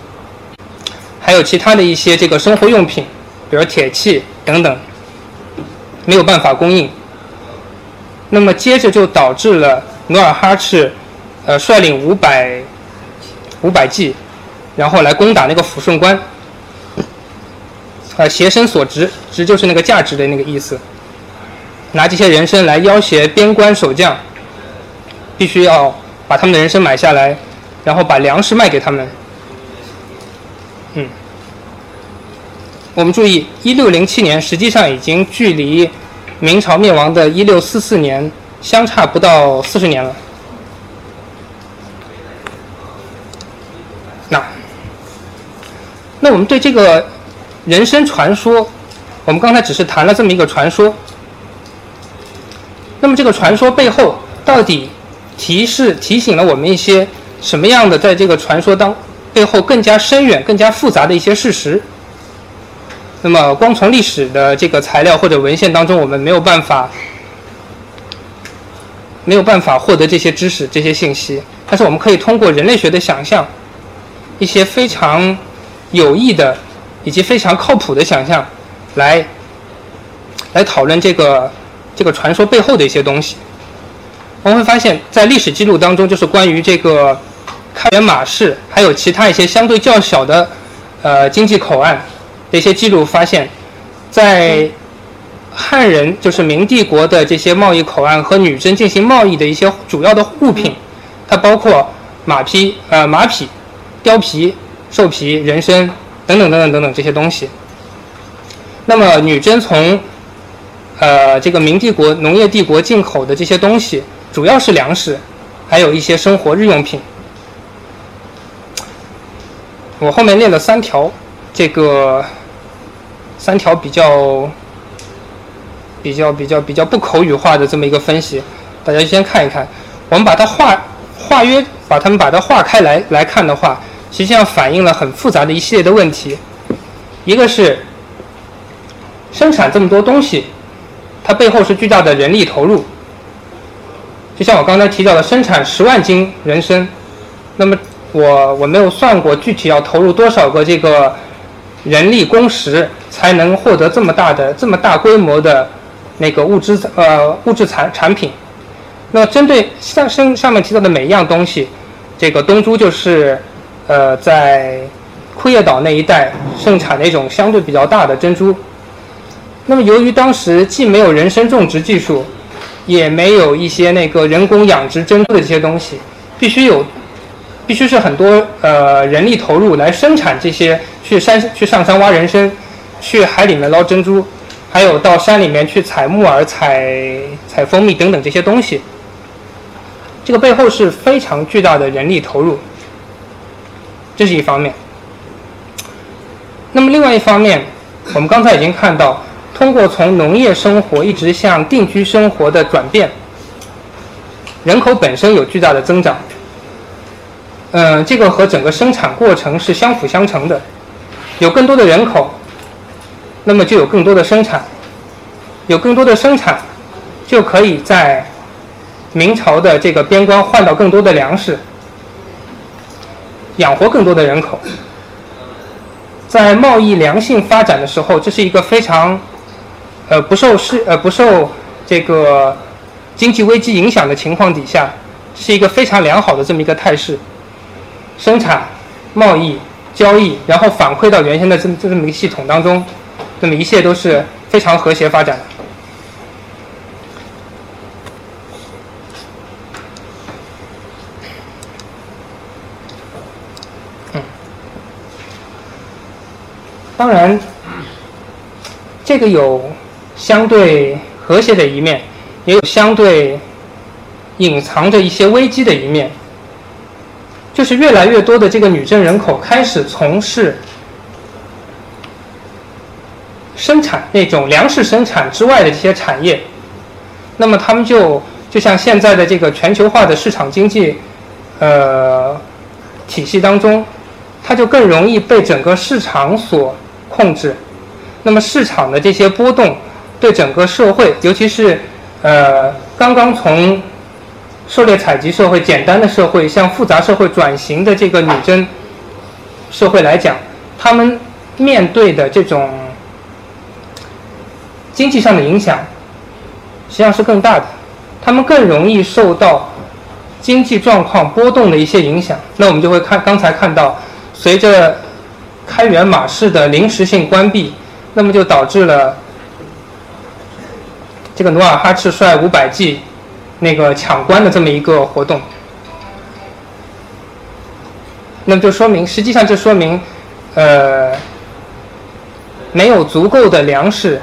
还有其他的一些这个生活用品，比如铁器等等，没有办法供应。那么接着就导致了努尔哈赤，呃，率领五百五百骑，然后来攻打那个抚顺关，呃，邪身所值，值就是那个价值的那个意思，拿这些人参来要挟边关守将，必须要把他们的人参买下来，然后把粮食卖给他们。嗯，我们注意，一六零七年实际上已经距离。明朝灭亡的一六四四年，相差不到四十年了。那，那我们对这个人生传说，我们刚才只是谈了这么一个传说。那么这个传说背后，到底提示提醒了我们一些什么样的，在这个传说当背后更加深远、更加复杂的一些事实？那么，光从历史的这个材料或者文献当中，我们没有办法没有办法获得这些知识、这些信息。但是，我们可以通过人类学的想象，一些非常有益的以及非常靠谱的想象，来来讨论这个这个传说背后的一些东西。我们会发现，在历史记录当中，就是关于这个开元马市，还有其他一些相对较小的呃经济口岸。的一些记录发现，在汉人就是明帝国的这些贸易口岸和女真进行贸易的一些主要的物品，它包括马匹、呃马匹、貂皮、兽皮、人参等等等等等等这些东西。那么女真从呃这个明帝国农业帝国进口的这些东西，主要是粮食，还有一些生活日用品。我后面列了三条，这个。三条比较、比较、比较、比较不口语化的这么一个分析，大家先看一看。我们把它化化约，把它们把它化开来来看的话，实际上反映了很复杂的一系列的问题。一个是生产这么多东西，它背后是巨大的人力投入。就像我刚才提到的，生产十万斤人参，那么我我没有算过具体要投入多少个这个。人力工时，才能获得这么大的、这么大规模的那个物质呃物质产产品。那针对上上上面提到的每一样东西，这个东珠就是呃在库页岛那一带盛产的一种相对比较大的珍珠。那么由于当时既没有人参种植技术，也没有一些那个人工养殖珍珠的这些东西，必须有，必须是很多呃人力投入来生产这些，去山去上山挖人参，去海里面捞珍珠，还有到山里面去采木耳、采采蜂蜜等等这些东西。这个背后是非常巨大的人力投入，这是一方面。那么另外一方面，我们刚才已经看到，通过从农业生活一直向定居生活的转变，人口本身有巨大的增长。嗯，这个和整个生产过程是相辅相成的，有更多的人口，那么就有更多的生产，有更多的生产，就可以在。明朝的这个边关换到更多的粮食，养活更多的人口，在贸易良性发展的时候，这是一个非常，呃不受市呃不受这个经济危机影响的情况底下，是一个非常良好的这么一个态势。生产、贸易、交易，然后反馈到原先的这这么一个系统当中，那么一切都是非常和谐发展的。当然，这个有相对和谐的一面，也有相对隐藏着一些危机的一面。就是越来越多的这个女真人口开始从事生产那种粮食生产之外的这些产业，那么他们就就像现在的这个全球化的市场经济呃体系当中，它就更容易被整个市场所。控制，那么市场的这些波动，对整个社会，尤其是呃刚刚从狩猎采集社会、简单的社会向复杂社会转型的这个女真社会来讲，他们面对的这种经济上的影响，实际上是更大的，他们更容易受到经济状况波动的一些影响。那我们就会看刚才看到，随着开元马市的临时性关闭，那么就导致了这个努尔哈赤率五百骑那个抢关的这么一个活动。那么就说明，实际上这说明，呃，没有足够的粮食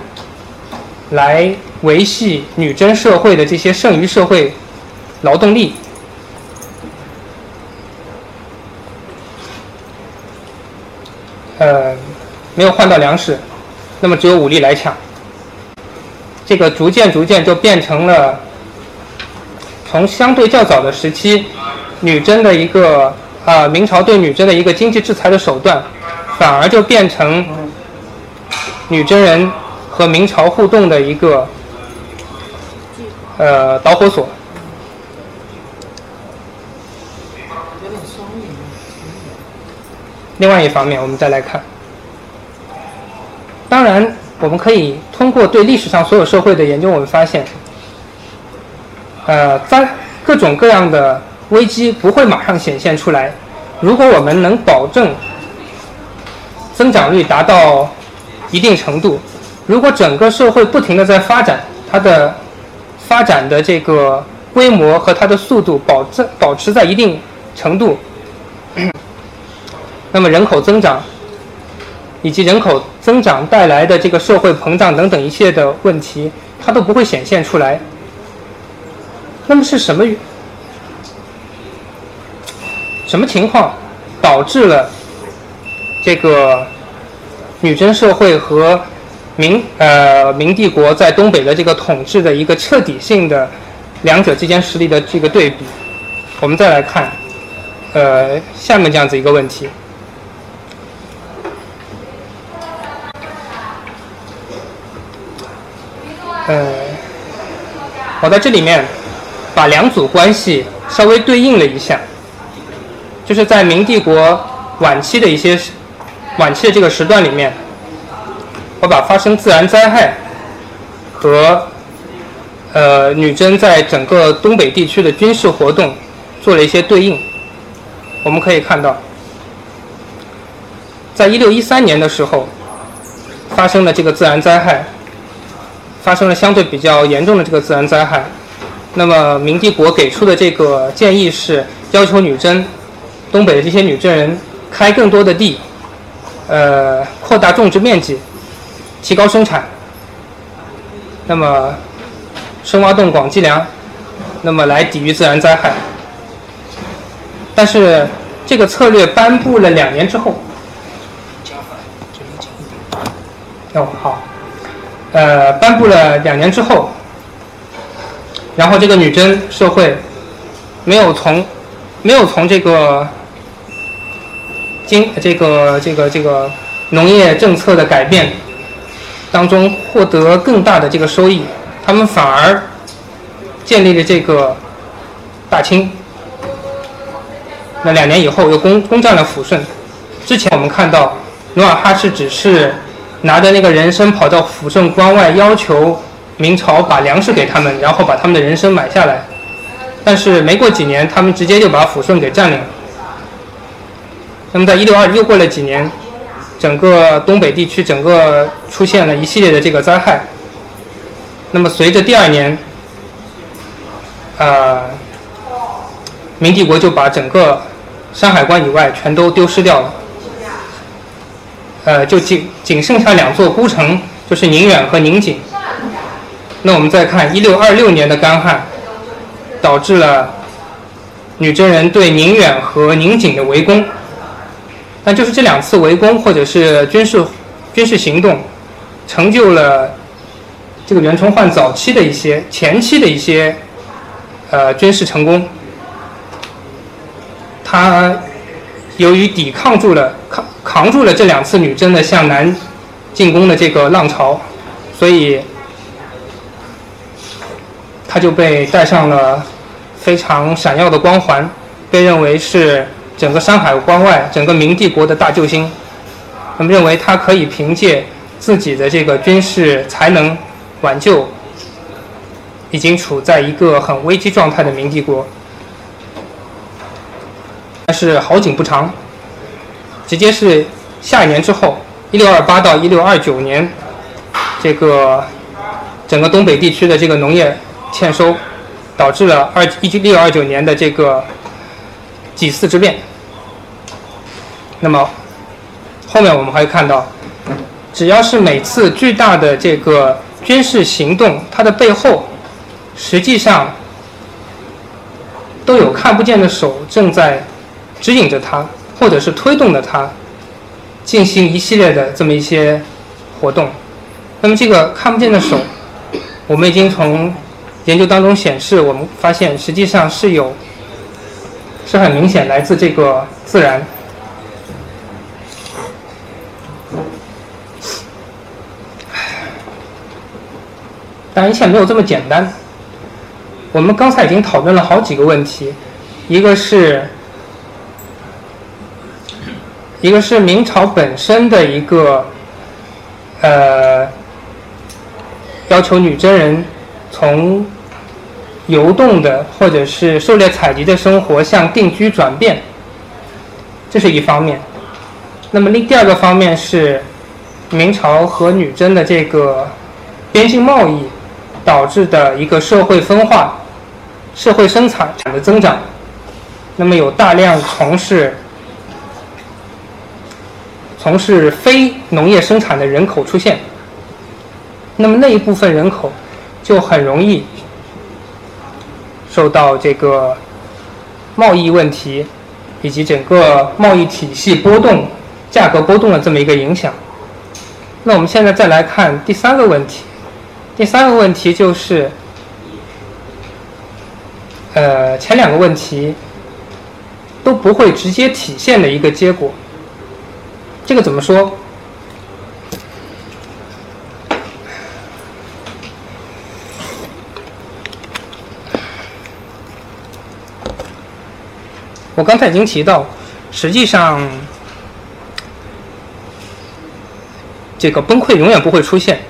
来维系女真社会的这些剩余社会劳动力。呃，没有换到粮食，那么只有武力来抢。这个逐渐逐渐就变成了从相对较早的时期，女真的一个啊明朝对女真的一个经济制裁的手段，反而就变成女真人和明朝互动的一个呃导火索。另外一方面，我们再来看。当然，我们可以通过对历史上所有社会的研究，我们发现，呃，在各种各样的危机不会马上显现出来。如果我们能保证增长率达到一定程度，如果整个社会不停的在发展，它的发展的这个规模和它的速度保证保持在一定程度。那么人口增长，以及人口增长带来的这个社会膨胀等等一切的问题，它都不会显现出来。那么是什么什么情况导致了这个女真社会和明呃明帝国在东北的这个统治的一个彻底性的两者之间实力的这个对比？我们再来看，呃，下面这样子一个问题。呃，我在这里面把两组关系稍微对应了一下，就是在明帝国晚期的一些晚期的这个时段里面，我把发生自然灾害和呃女真在整个东北地区的军事活动做了一些对应。我们可以看到，在一六一三年的时候，发生了这个自然灾害，发生了相对比较严重的这个自然灾害。那么明帝国给出的这个建议是要求女真东北的这些女真人开更多的地，呃，扩大种植面积，提高生产，那么深挖洞、广积粮，那么来抵御自然灾害。但是这个策略颁布了两年之后，哦好，呃，颁布了两年之后。然后这个女真社会没有从没有从这个经这个这个这个农业政策的改变当中获得更大的这个收益，他们反而建立了这个大清。那两年以后又攻攻占了抚顺。之前我们看到努尔哈赤只是拿着那个人参跑到抚顺关外要求。明朝把粮食给他们，然后把他们的人参买下来，但是没过几年，他们直接就把抚顺给占领了。那么在一六二又过了几年，整个东北地区整个出现了一系列的这个灾害。那么随着第二年，呃，明帝国就把整个山海关以外全都丢失掉了，呃，就仅仅剩下两座孤城，就是宁远和宁锦。那我们再看一六二六年的干旱，导致了女真人对宁远和宁锦的围攻。那就是这两次围攻或者是军事军事行动，成就了这个袁崇焕早期的一些前期的一些呃军事成功。他由于抵抗住了抗扛住了这两次女真的向南进攻的这个浪潮，所以。他就被戴上了非常闪耀的光环，被认为是整个山海关外、整个明帝国的大救星。他们认为他可以凭借自己的这个军事才能挽救已经处在一个很危机状态的明帝国。但是好景不长，直接是下一年之后，一六二八到一六二九年，这个整个东北地区的这个农业。欠收，导致了二一六二九年的这个几次之变。那么后面我们会看到，只要是每次巨大的这个军事行动，它的背后实际上都有看不见的手正在指引着它，或者是推动着它进行一系列的这么一些活动。那么这个看不见的手，我们已经从研究当中显示，我们发现实际上是有，是很明显来自这个自然。但一切没有这么简单。我们刚才已经讨论了好几个问题，一个是，一个是明朝本身的一个，呃，要求女真人从。游动的或者是狩猎采集的生活向定居转变，这是一方面。那么另第二个方面是明朝和女真的这个边境贸易导致的一个社会分化、社会生产产的增长。那么有大量从事从事非农业生产的人口出现，那么那一部分人口就很容易。受到这个贸易问题以及整个贸易体系波动、价格波动的这么一个影响。那我们现在再来看第三个问题。第三个问题就是，呃，前两个问题都不会直接体现的一个结果。这个怎么说？我刚才已经提到，实际上，这个崩溃永远不会出现。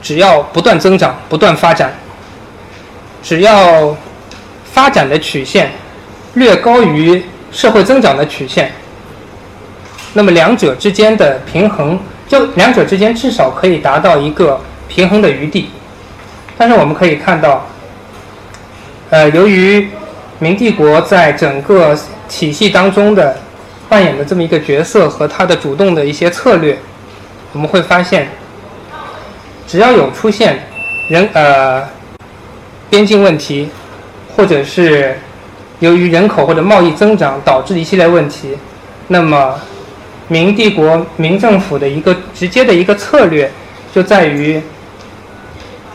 只要不断增长、不断发展，只要发展的曲线略高于社会增长的曲线，那么两者之间的平衡，就两者之间至少可以达到一个平衡的余地。但是我们可以看到，呃，由于明帝国在整个体系当中的扮演的这么一个角色和他的主动的一些策略，我们会发现。只要有出现人呃边境问题，或者是由于人口或者贸易增长导致的一系列问题，那么明帝国明政府的一个直接的一个策略就在于，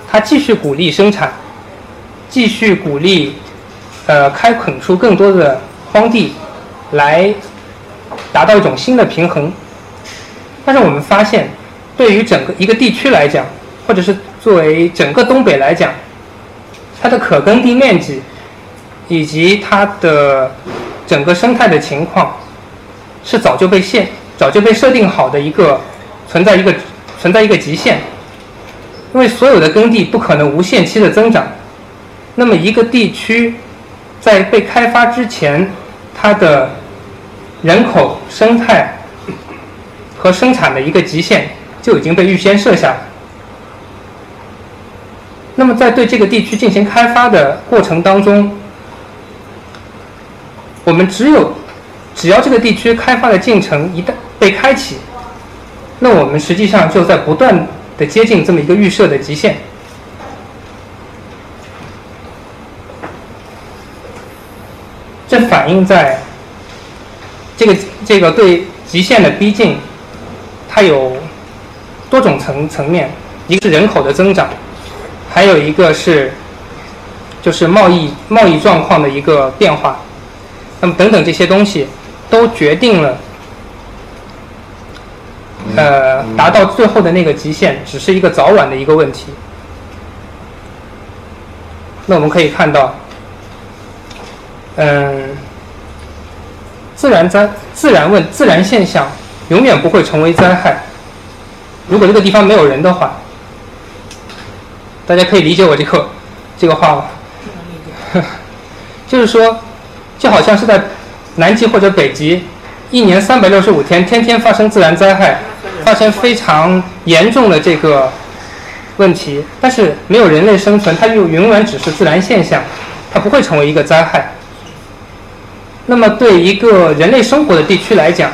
他继续鼓励生产，继续鼓励呃开垦出更多的荒地，来达到一种新的平衡。但是我们发现，对于整个一个地区来讲，或者是作为整个东北来讲，它的可耕地面积以及它的整个生态的情况，是早就被限、早就被设定好的一个存在一个存在一个极限。因为所有的耕地不可能无限期的增长，那么一个地区在被开发之前，它的人口、生态和生产的一个极限就已经被预先设下了。那么，在对这个地区进行开发的过程当中，我们只有只要这个地区开发的进程一旦被开启，那我们实际上就在不断的接近这么一个预设的极限。这反映在这个这个对极限的逼近，它有多种层层面，一个是人口的增长。还有一个是，就是贸易贸易状况的一个变化，那么等等这些东西，都决定了，呃，达到最后的那个极限，只是一个早晚的一个问题。那我们可以看到，嗯，自然灾自然问自然现象永远不会成为灾害，如果这个地方没有人的话。大家可以理解我这个这个话吗？[laughs] 就是说，就好像是在南极或者北极，一年三百六十五天，天天发生自然灾害，发生非常严重的这个问题，但是没有人类生存，它就永远只是自然现象，它不会成为一个灾害。那么，对一个人类生活的地区来讲，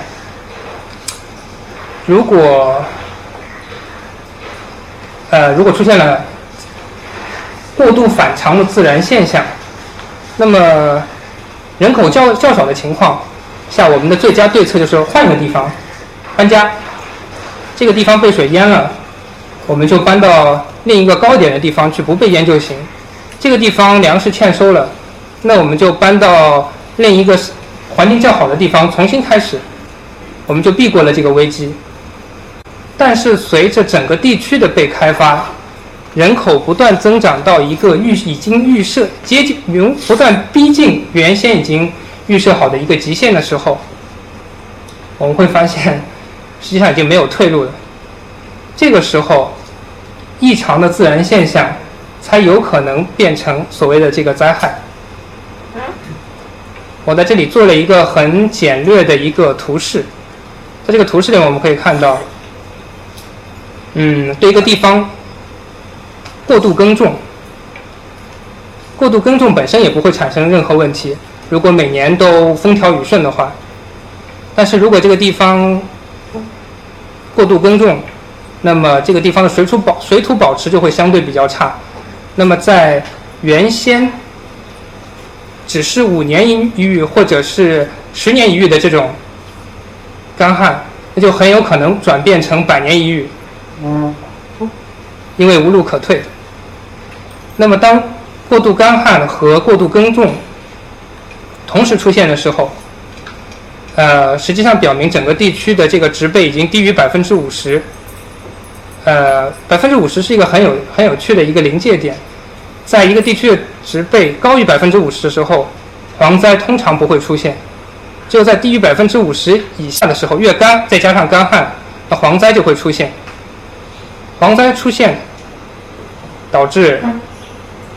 如果呃，如果出现了。过度反常的自然现象，那么人口较较少的情况下，我们的最佳对策就是换一个地方搬家。这个地方被水淹了，我们就搬到另一个高点的地方去，不被淹就行。这个地方粮食欠收了，那我们就搬到另一个环境较好的地方重新开始，我们就避过了这个危机。但是随着整个地区的被开发，人口不断增长到一个预已经预设接近原不断逼近原先已经预设好的一个极限的时候，我们会发现实际上已经没有退路了。这个时候，异常的自然现象才有可能变成所谓的这个灾害。我在这里做了一个很简略的一个图示，在这个图示里我们可以看到，嗯，对一个地方。过度耕种，过度耕种本身也不会产生任何问题。如果每年都风调雨顺的话，但是如果这个地方过度耕种，那么这个地方的水土保水土保持就会相对比较差。那么在原先只是五年一遇或者是十年一遇的这种干旱，那就很有可能转变成百年一遇，因为无路可退。那么，当过度干旱和过度耕种同时出现的时候，呃，实际上表明整个地区的这个植被已经低于百分之五十。呃，百分之五十是一个很有很有趣的一个临界点，在一个地区的植被高于百分之五十的时候，蝗灾通常不会出现；只有在低于百分之五十以下的时候，越干再加上干旱，那蝗灾就会出现。蝗灾出现，导致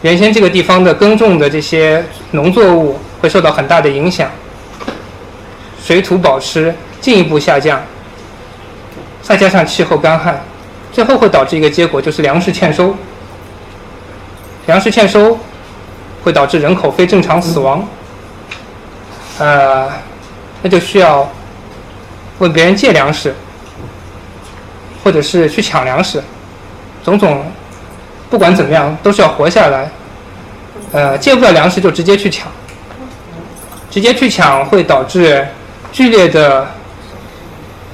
原先这个地方的耕种的这些农作物会受到很大的影响，水土保持进一步下降，再加上气候干旱，最后会导致一个结果，就是粮食欠收。粮食欠收会导致人口非正常死亡，呃，那就需要问别人借粮食。或者是去抢粮食，种种，不管怎么样都是要活下来。呃，借不了粮食就直接去抢，直接去抢会导致剧烈的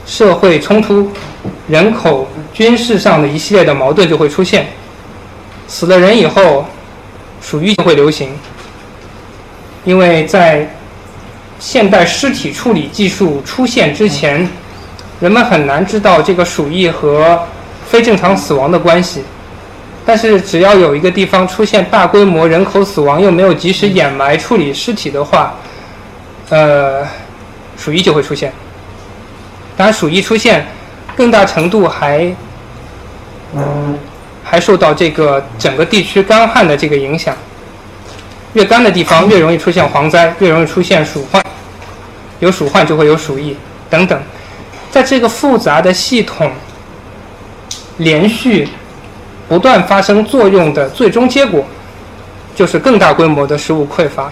社会冲突，人口、军事上的一系列的矛盾就会出现。死了人以后，鼠疫就会流行，因为在现代尸体处理技术出现之前。人们很难知道这个鼠疫和非正常死亡的关系，但是只要有一个地方出现大规模人口死亡，又没有及时掩埋处理尸体的话，呃，鼠疫就会出现。当然，鼠疫出现更大程度还还受到这个整个地区干旱的这个影响，越干的地方 [laughs] 越容易出现蝗灾，越容易出现鼠患，有鼠患就会有鼠疫等等。在这个复杂的系统连续不断发生作用的最终结果，就是更大规模的食物匮乏。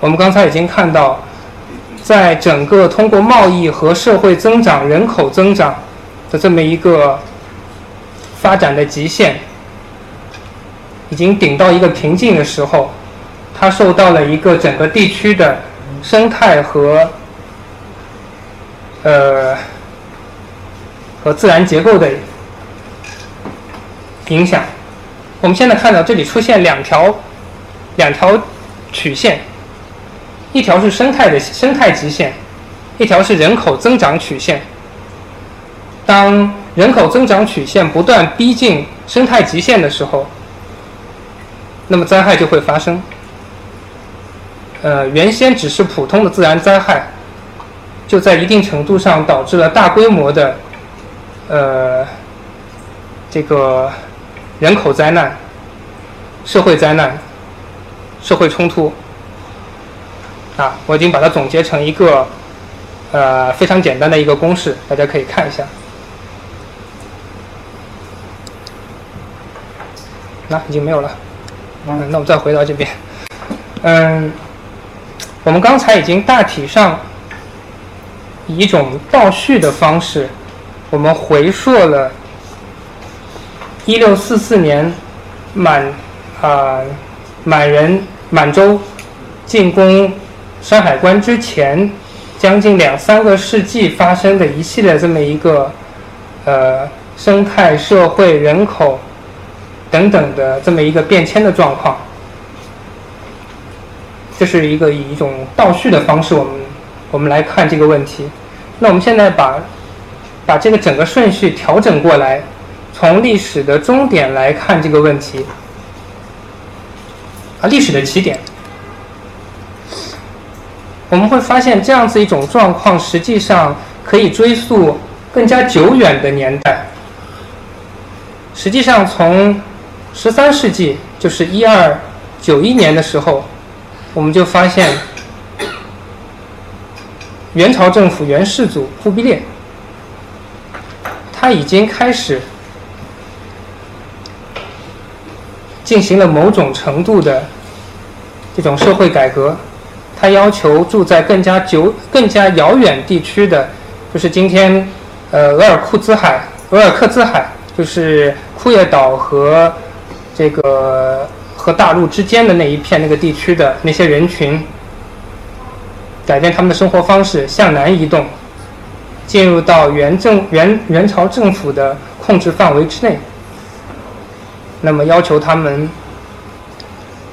我们刚才已经看到，在整个通过贸易和社会增长、人口增长的这么一个发展的极限，已经顶到一个瓶颈的时候，它受到了一个整个地区的生态和。呃，和自然结构的影响。我们现在看到这里出现两条两条曲线，一条是生态的生态极限，一条是人口增长曲线。当人口增长曲线不断逼近生态极限的时候，那么灾害就会发生。呃，原先只是普通的自然灾害。就在一定程度上导致了大规模的，呃，这个人口灾难、社会灾难、社会冲突。啊，我已经把它总结成一个，呃，非常简单的一个公式，大家可以看一下。那已经没有了。嗯，那我们再回到这边。嗯，我们刚才已经大体上。以一种倒叙的方式，我们回溯了1644年满啊满人满洲进攻山海关之前，将近两三个世纪发生的一系列这么一个呃生态、社会、人口等等的这么一个变迁的状况。这是一个以一种倒叙的方式，我们。我们来看这个问题。那我们现在把把这个整个顺序调整过来，从历史的终点来看这个问题。啊，历史的起点，我们会发现这样子一种状况，实际上可以追溯更加久远的年代。实际上，从十三世纪，就是一二九一年的时候，我们就发现。元朝政府元世祖忽必烈，他已经开始进行了某种程度的这种社会改革。他要求住在更加久、更加遥远地区的，就是今天呃额尔库兹海、额尔克兹海，就是库页岛和这个和大陆之间的那一片那个地区的那些人群。改变他们的生活方式，向南移动，进入到元政元元朝政府的控制范围之内。那么要求他们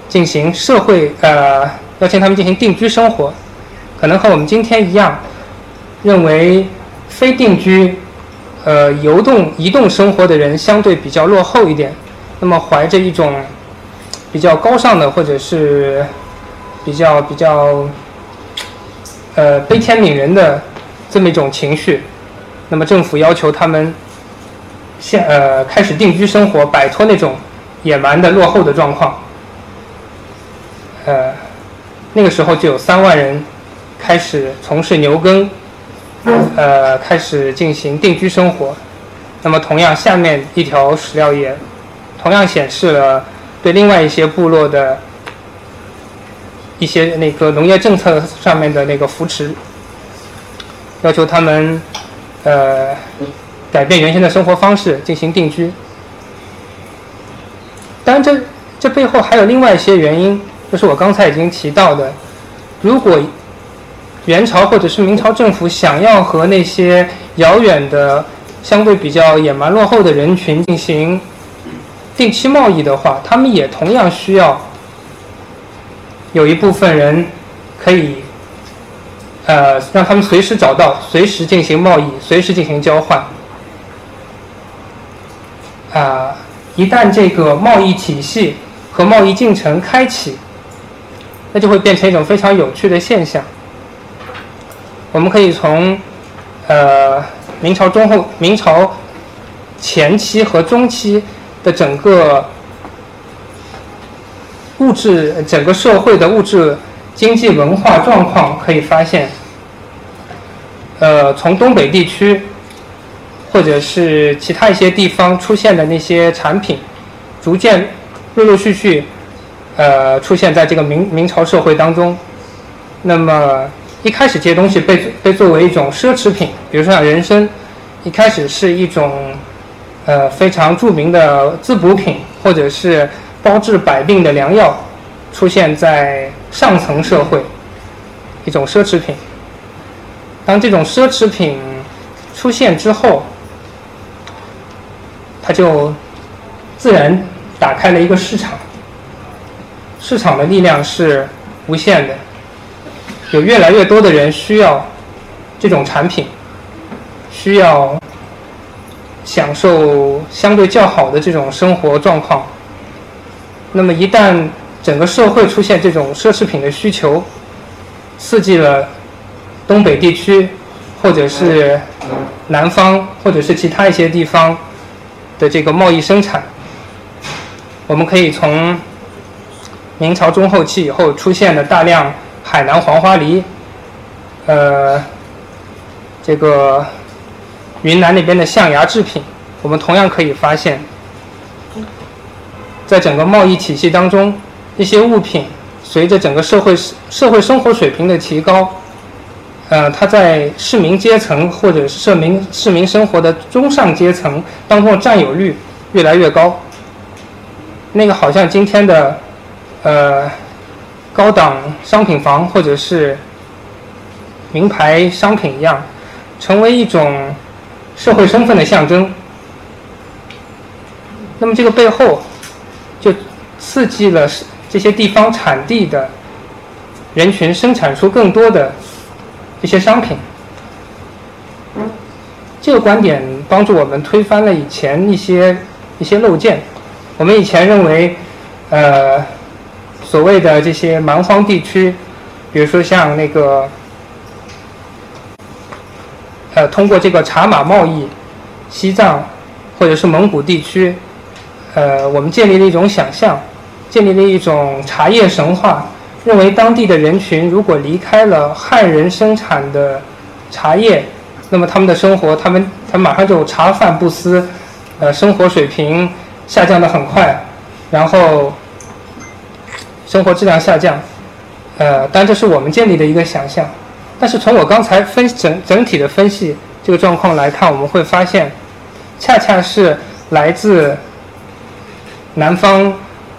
进行社会呃，要求他们进行定居生活，可能和我们今天一样，认为非定居呃游动移动生活的人相对比较落后一点。那么怀着一种比较高尚的或者是比较比较。呃，悲天悯人的这么一种情绪，那么政府要求他们现呃开始定居生活，摆脱那种野蛮的落后的状况。呃，那个时候就有三万人开始从事牛耕，呃，开始进行定居生活。那么同样，下面一条史料也同样显示了对另外一些部落的一些那个农业政策上面的那个扶持，要求他们呃改变原先的生活方式进行定居。当然，这这背后还有另外一些原因，就是我刚才已经提到的，如果元朝或者是明朝政府想要和那些遥远的相对比较野蛮落后的人群进行定期贸易的话，他们也同样需要有一部分人可以，呃，让他们随时找到，随时进行贸易，随时进行交换。啊，一旦这个贸易体系和贸易进程开启，那就会变成一种非常有趣的现象。我们可以从，呃。明朝中后、明朝前期和中期的整个物质、整个社会的物质经济文化状况，可以发现，呃，从东北地区或者是其他一些地方出现的那些产品，逐渐陆陆续续，呃，出现在这个明明朝社会当中，那么。一开始这些东西被被作为一种奢侈品，比如说像人参，一开始是一种呃非常著名的滋补品，或者是包治百病的良药，出现在上层社会，一种奢侈品。当这种奢侈品出现之后，它就自然打开了一个市场，市场的力量是无限的。有越来越多的人需要这种产品，需要享受相对较好的这种生活状况。那么，一旦整个社会出现这种奢侈品的需求，刺激了东北地区，或者是南方，或者是其他一些地方的这个贸易生产，我们可以从明朝中后期以后出现的大量。海南黄花梨，呃，这个云南那边的象牙制品，我们同样可以发现，在整个贸易体系当中，一些物品随着整个社会社会生活水平的提高，呃，它在市民阶层或者是市民市民生活的中上阶层当中的占有率越来越高。那个好像今天的，呃。高档商品房或者是名牌商品一样，成为一种社会身份的象征。那么这个背后，就刺激了这些地方产地的人群生产出更多的一些商品。这个观点帮助我们推翻了以前一些一些漏见。我们以前认为，呃。所谓的这些蛮荒地区，比如说像那个，呃，通过这个茶马贸易，西藏或者是蒙古地区，呃，我们建立了一种想象，建立了一种茶叶神话，认为当地的人群如果离开了汉人生产的茶叶，那么他们的生活，他们他马上就茶饭不思，呃，生活水平下降的很快，然后。生活质量下降，呃，当然这是我们建立的一个想象，但是从我刚才分整整体的分析这个状况来看，我们会发现，恰恰是来自南方，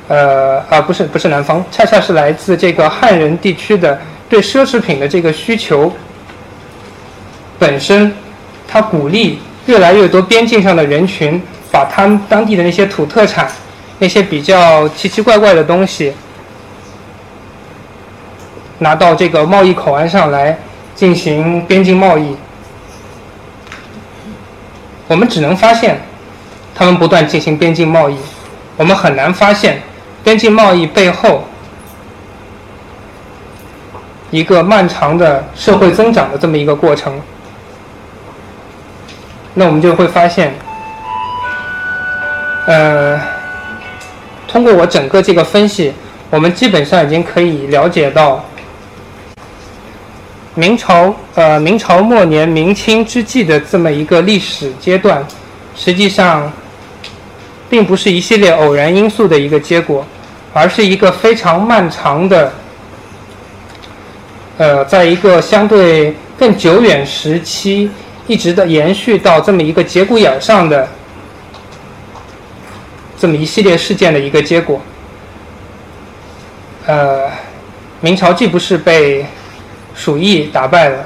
呃，啊，不是不是南方，恰恰是来自这个汉人地区的对奢侈品的这个需求本身，它鼓励越来越多边境上的人群把他们当地的那些土特产，那些比较奇奇怪怪的东西。拿到这个贸易口岸上来进行边境贸易，我们只能发现他们不断进行边境贸易，我们很难发现边境贸易背后一个漫长的社会增长的这么一个过程。那我们就会发现，呃，通过我整个这个分析，我们基本上已经可以了解到，明朝呃明朝末年、明清之际的这么一个历史阶段，实际上并不是一系列偶然因素的一个结果，而是一个非常漫长的，呃，在一个相对更久远时期，一直的延续到这么一个节骨眼上的这么一系列事件的一个结果。呃，明朝既不是被鼠疫打败了，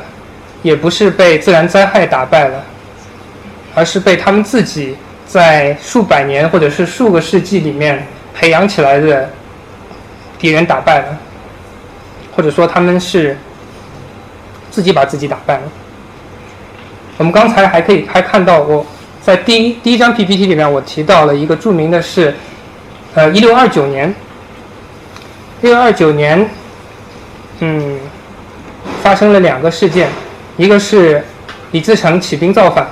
也不是被自然灾害打败了，而是被他们自己在数百年或者是数个世纪里面培养起来的敌人打败了，或者说他们是自己把自己打败了。我们刚才还可以还看到我在第一第一张 PPT 里面，我提到了一个著名的是，呃，一六二九年，一六二九年，嗯，发生了两个事件，一个是李自成起兵造反，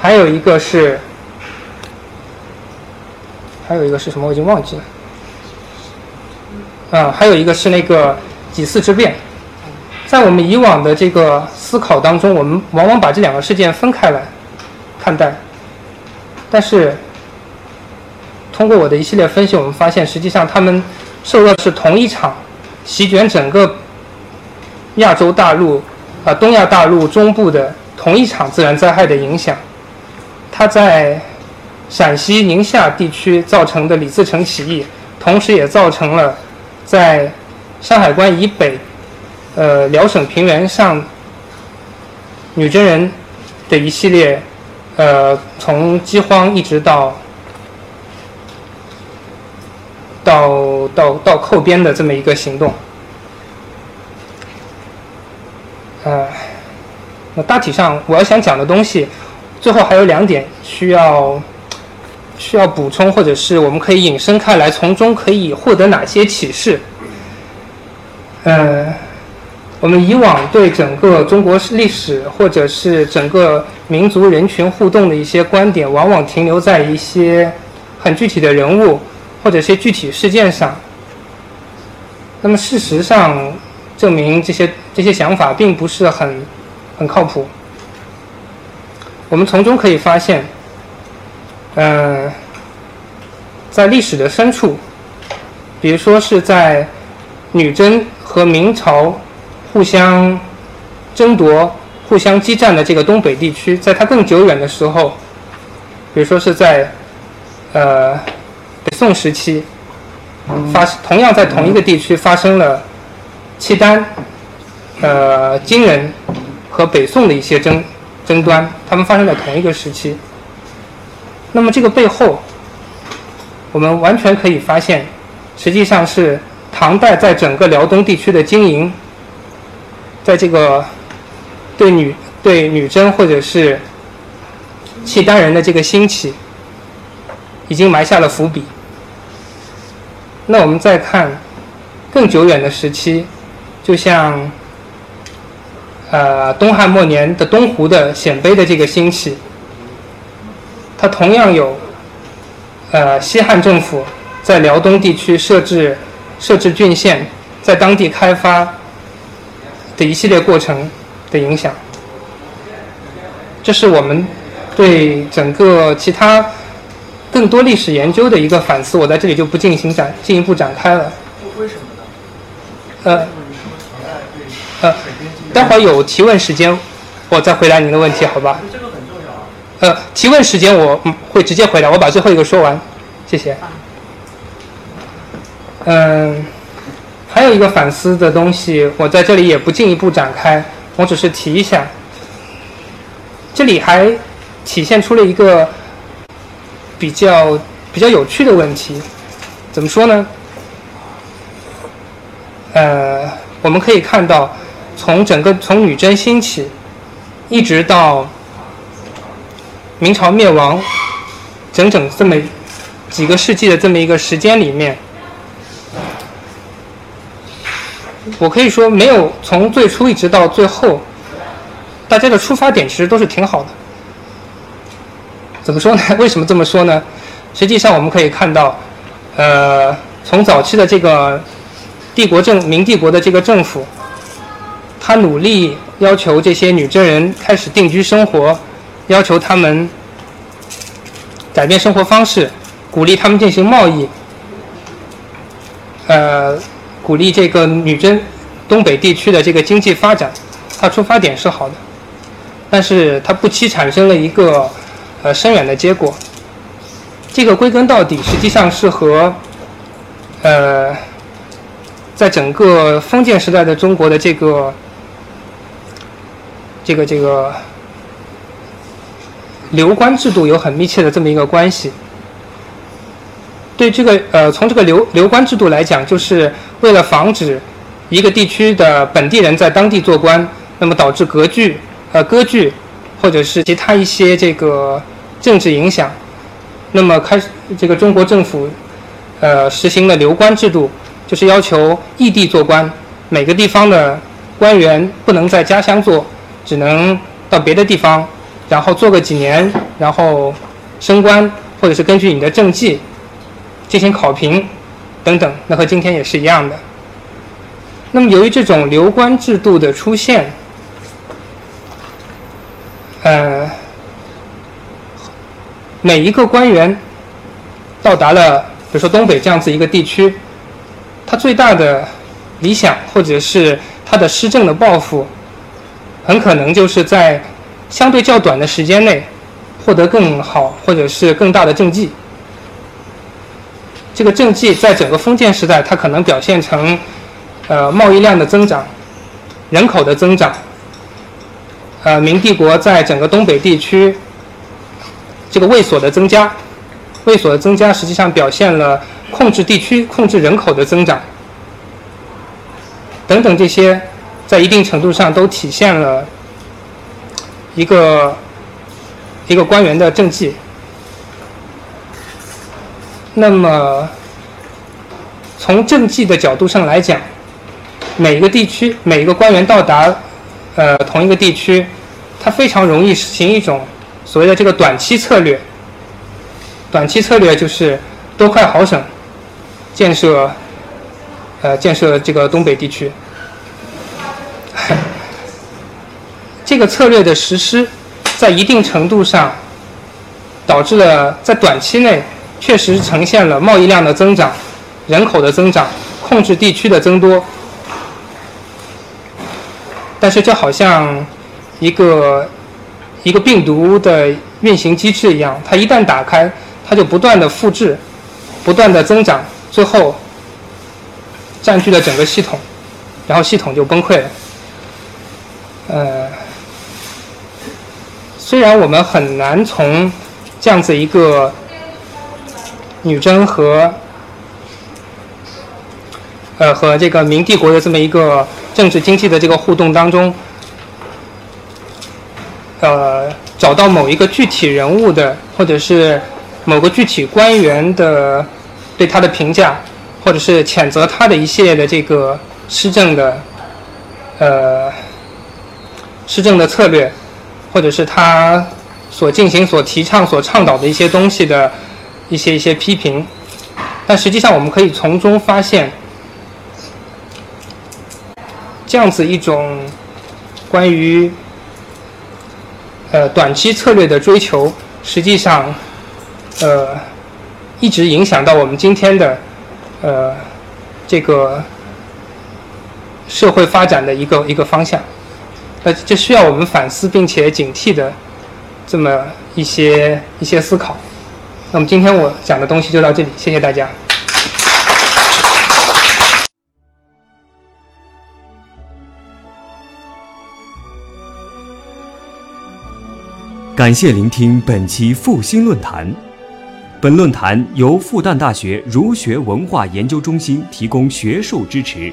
还有一个是，还有一个是什么我已经忘记了，啊，还有一个是那个几次之变。在我们以往的这个思考当中，我们往往把这两个事件分开来看待，但是通过我的一系列分析，我们发现实际上他们受到是同一场席卷整个亚洲大陆啊东亚大陆中部的同一场自然灾害的影响。它在陕西宁夏地区造成的李自成起义，同时也造成了在山海关以北。呃，辽省平原上女真人的一系列，呃，从饥荒一直到到到到扣边的这么一个行动，呃，那大体上我要想讲的东西，最后还有两点需要需要补充，或者是我们可以引申开来，从中可以获得哪些启示？呃。我们以往对整个中国历史或者是整个民族人群互动的一些观点，往往停留在一些很具体的人物或者一些具体事件上。那么事实上证明，这些这些想法并不是很很靠谱。我们从中可以发现，嗯，在历史的深处，比如说是在女真和明朝。互相争夺、互相激战的这个东北地区，在它更久远的时候，比如说是在呃北宋时期，发同样在同一个地区发生了契丹、呃金人和北宋的一些争争端，他们发生在同一个时期。那么这个背后，我们完全可以发现，实际上是唐代在整个辽东地区的经营。在这个对女对女真或者是契丹人的这个兴起，已经埋下了伏笔。那我们再看更久远的时期，就像呃东汉末年的东湖的鲜卑的这个兴起，它同样有呃西汉政府在辽东地区设置设置郡县，在当地开发。的一系列过程的影响，这是我们对整个其他更多历史研究的一个反思。我在这里就不进行展进一步展开了。为什么呢？呃，呃，待会儿有提问时间，我再回答您的问题，好吧？呃，提问时间我会直接回答，我把最后一个说完，谢谢。嗯。还有一个反思的东西，我在这里也不进一步展开，我只是提一下。这里还体现出了一个比较比较有趣的问题，怎么说呢？呃，我们可以看到，从整个从女真兴起，一直到明朝灭亡，整整这么几个世纪的这么一个时间里面。我可以说，没有从最初一直到最后，大家的出发点其实都是挺好的。怎么说呢？[laughs] 为什么这么说呢？实际上我们可以看到，呃，从早期的这个帝国政明帝国的这个政府，他努力要求这些女真人开始定居生活，要求他们改变生活方式，鼓励他们进行贸易，呃，鼓励这个女真东北地区的这个经济发展，它出发点是好的，但是它不期产生了一个。呃，深远的结果，这个归根到底，实际上是和呃，在整个封建时代的中国的这个这个这个流官制度有很密切的这么一个关系。对这个呃，从这个流流官制度来讲，就是为了防止一个地区的本地人在当地做官，那么导致割据呃割据。或者是其他一些这个政治影响，那么开始这个中国政府，呃，实行了流官制度，就是要求异地做官，每个地方的官员不能在家乡做，只能到别的地方，然后做个几年，然后升官，或者是根据你的政绩进行考评等等，那和今天也是一样的。那么由于这种流官制度的出现，呃，每一个官员到达了，比如说东北这样子一个地区，他最大的理想或者是他的施政的抱负，很可能就是在相对较短的时间内获得更好或者是更大的政绩。这个政绩在整个封建时代，它可能表现成呃贸易量的增长、人口的增长。呃，明帝国在整个东北地区，这个卫所的增加，卫所的增加实际上表现了控制地区、控制人口的增长，等等这些，在一定程度上都体现了一个一个官员的政绩。那么，从政绩的角度上来讲，每一个地区、每一个官员到达。呃，同一个地区，他非常容易实行一种所谓的这个短期策略。短期策略就是多快好省，建设呃建设这个东北地区。这个策略的实施，在一定程度上导致了在短期内确实呈现了贸易量的增长、人口的增长、控制地区的增多。但是，就好像一个一个病毒的运行机制一样，它一旦打开，它就不断的复制，不断的增长，最后占据了整个系统，然后系统就崩溃了。呃，虽然我们很难从这样子一个女真和呃和这个明帝国的这么一个。政治经济的这个互动当中，呃，找到某一个具体人物的，或者是某个具体官员的对他的评价，或者是谴责他的一系列的这个施政的，呃，施政的策略，或者是他所进行、所提倡、所倡导的一些东西的一些一些批评，但实际上我们可以从中发现。这样子一种关于呃短期策略的追求，实际上呃一直影响到我们今天的呃这个社会发展的一个一个方向。呃，这需要我们反思并且警惕的这么一些一些思考。那么今天我讲的东西就到这里，谢谢大家。感谢聆听本期复兴论坛。本论坛由复旦大学儒学文化研究中心提供学术支持。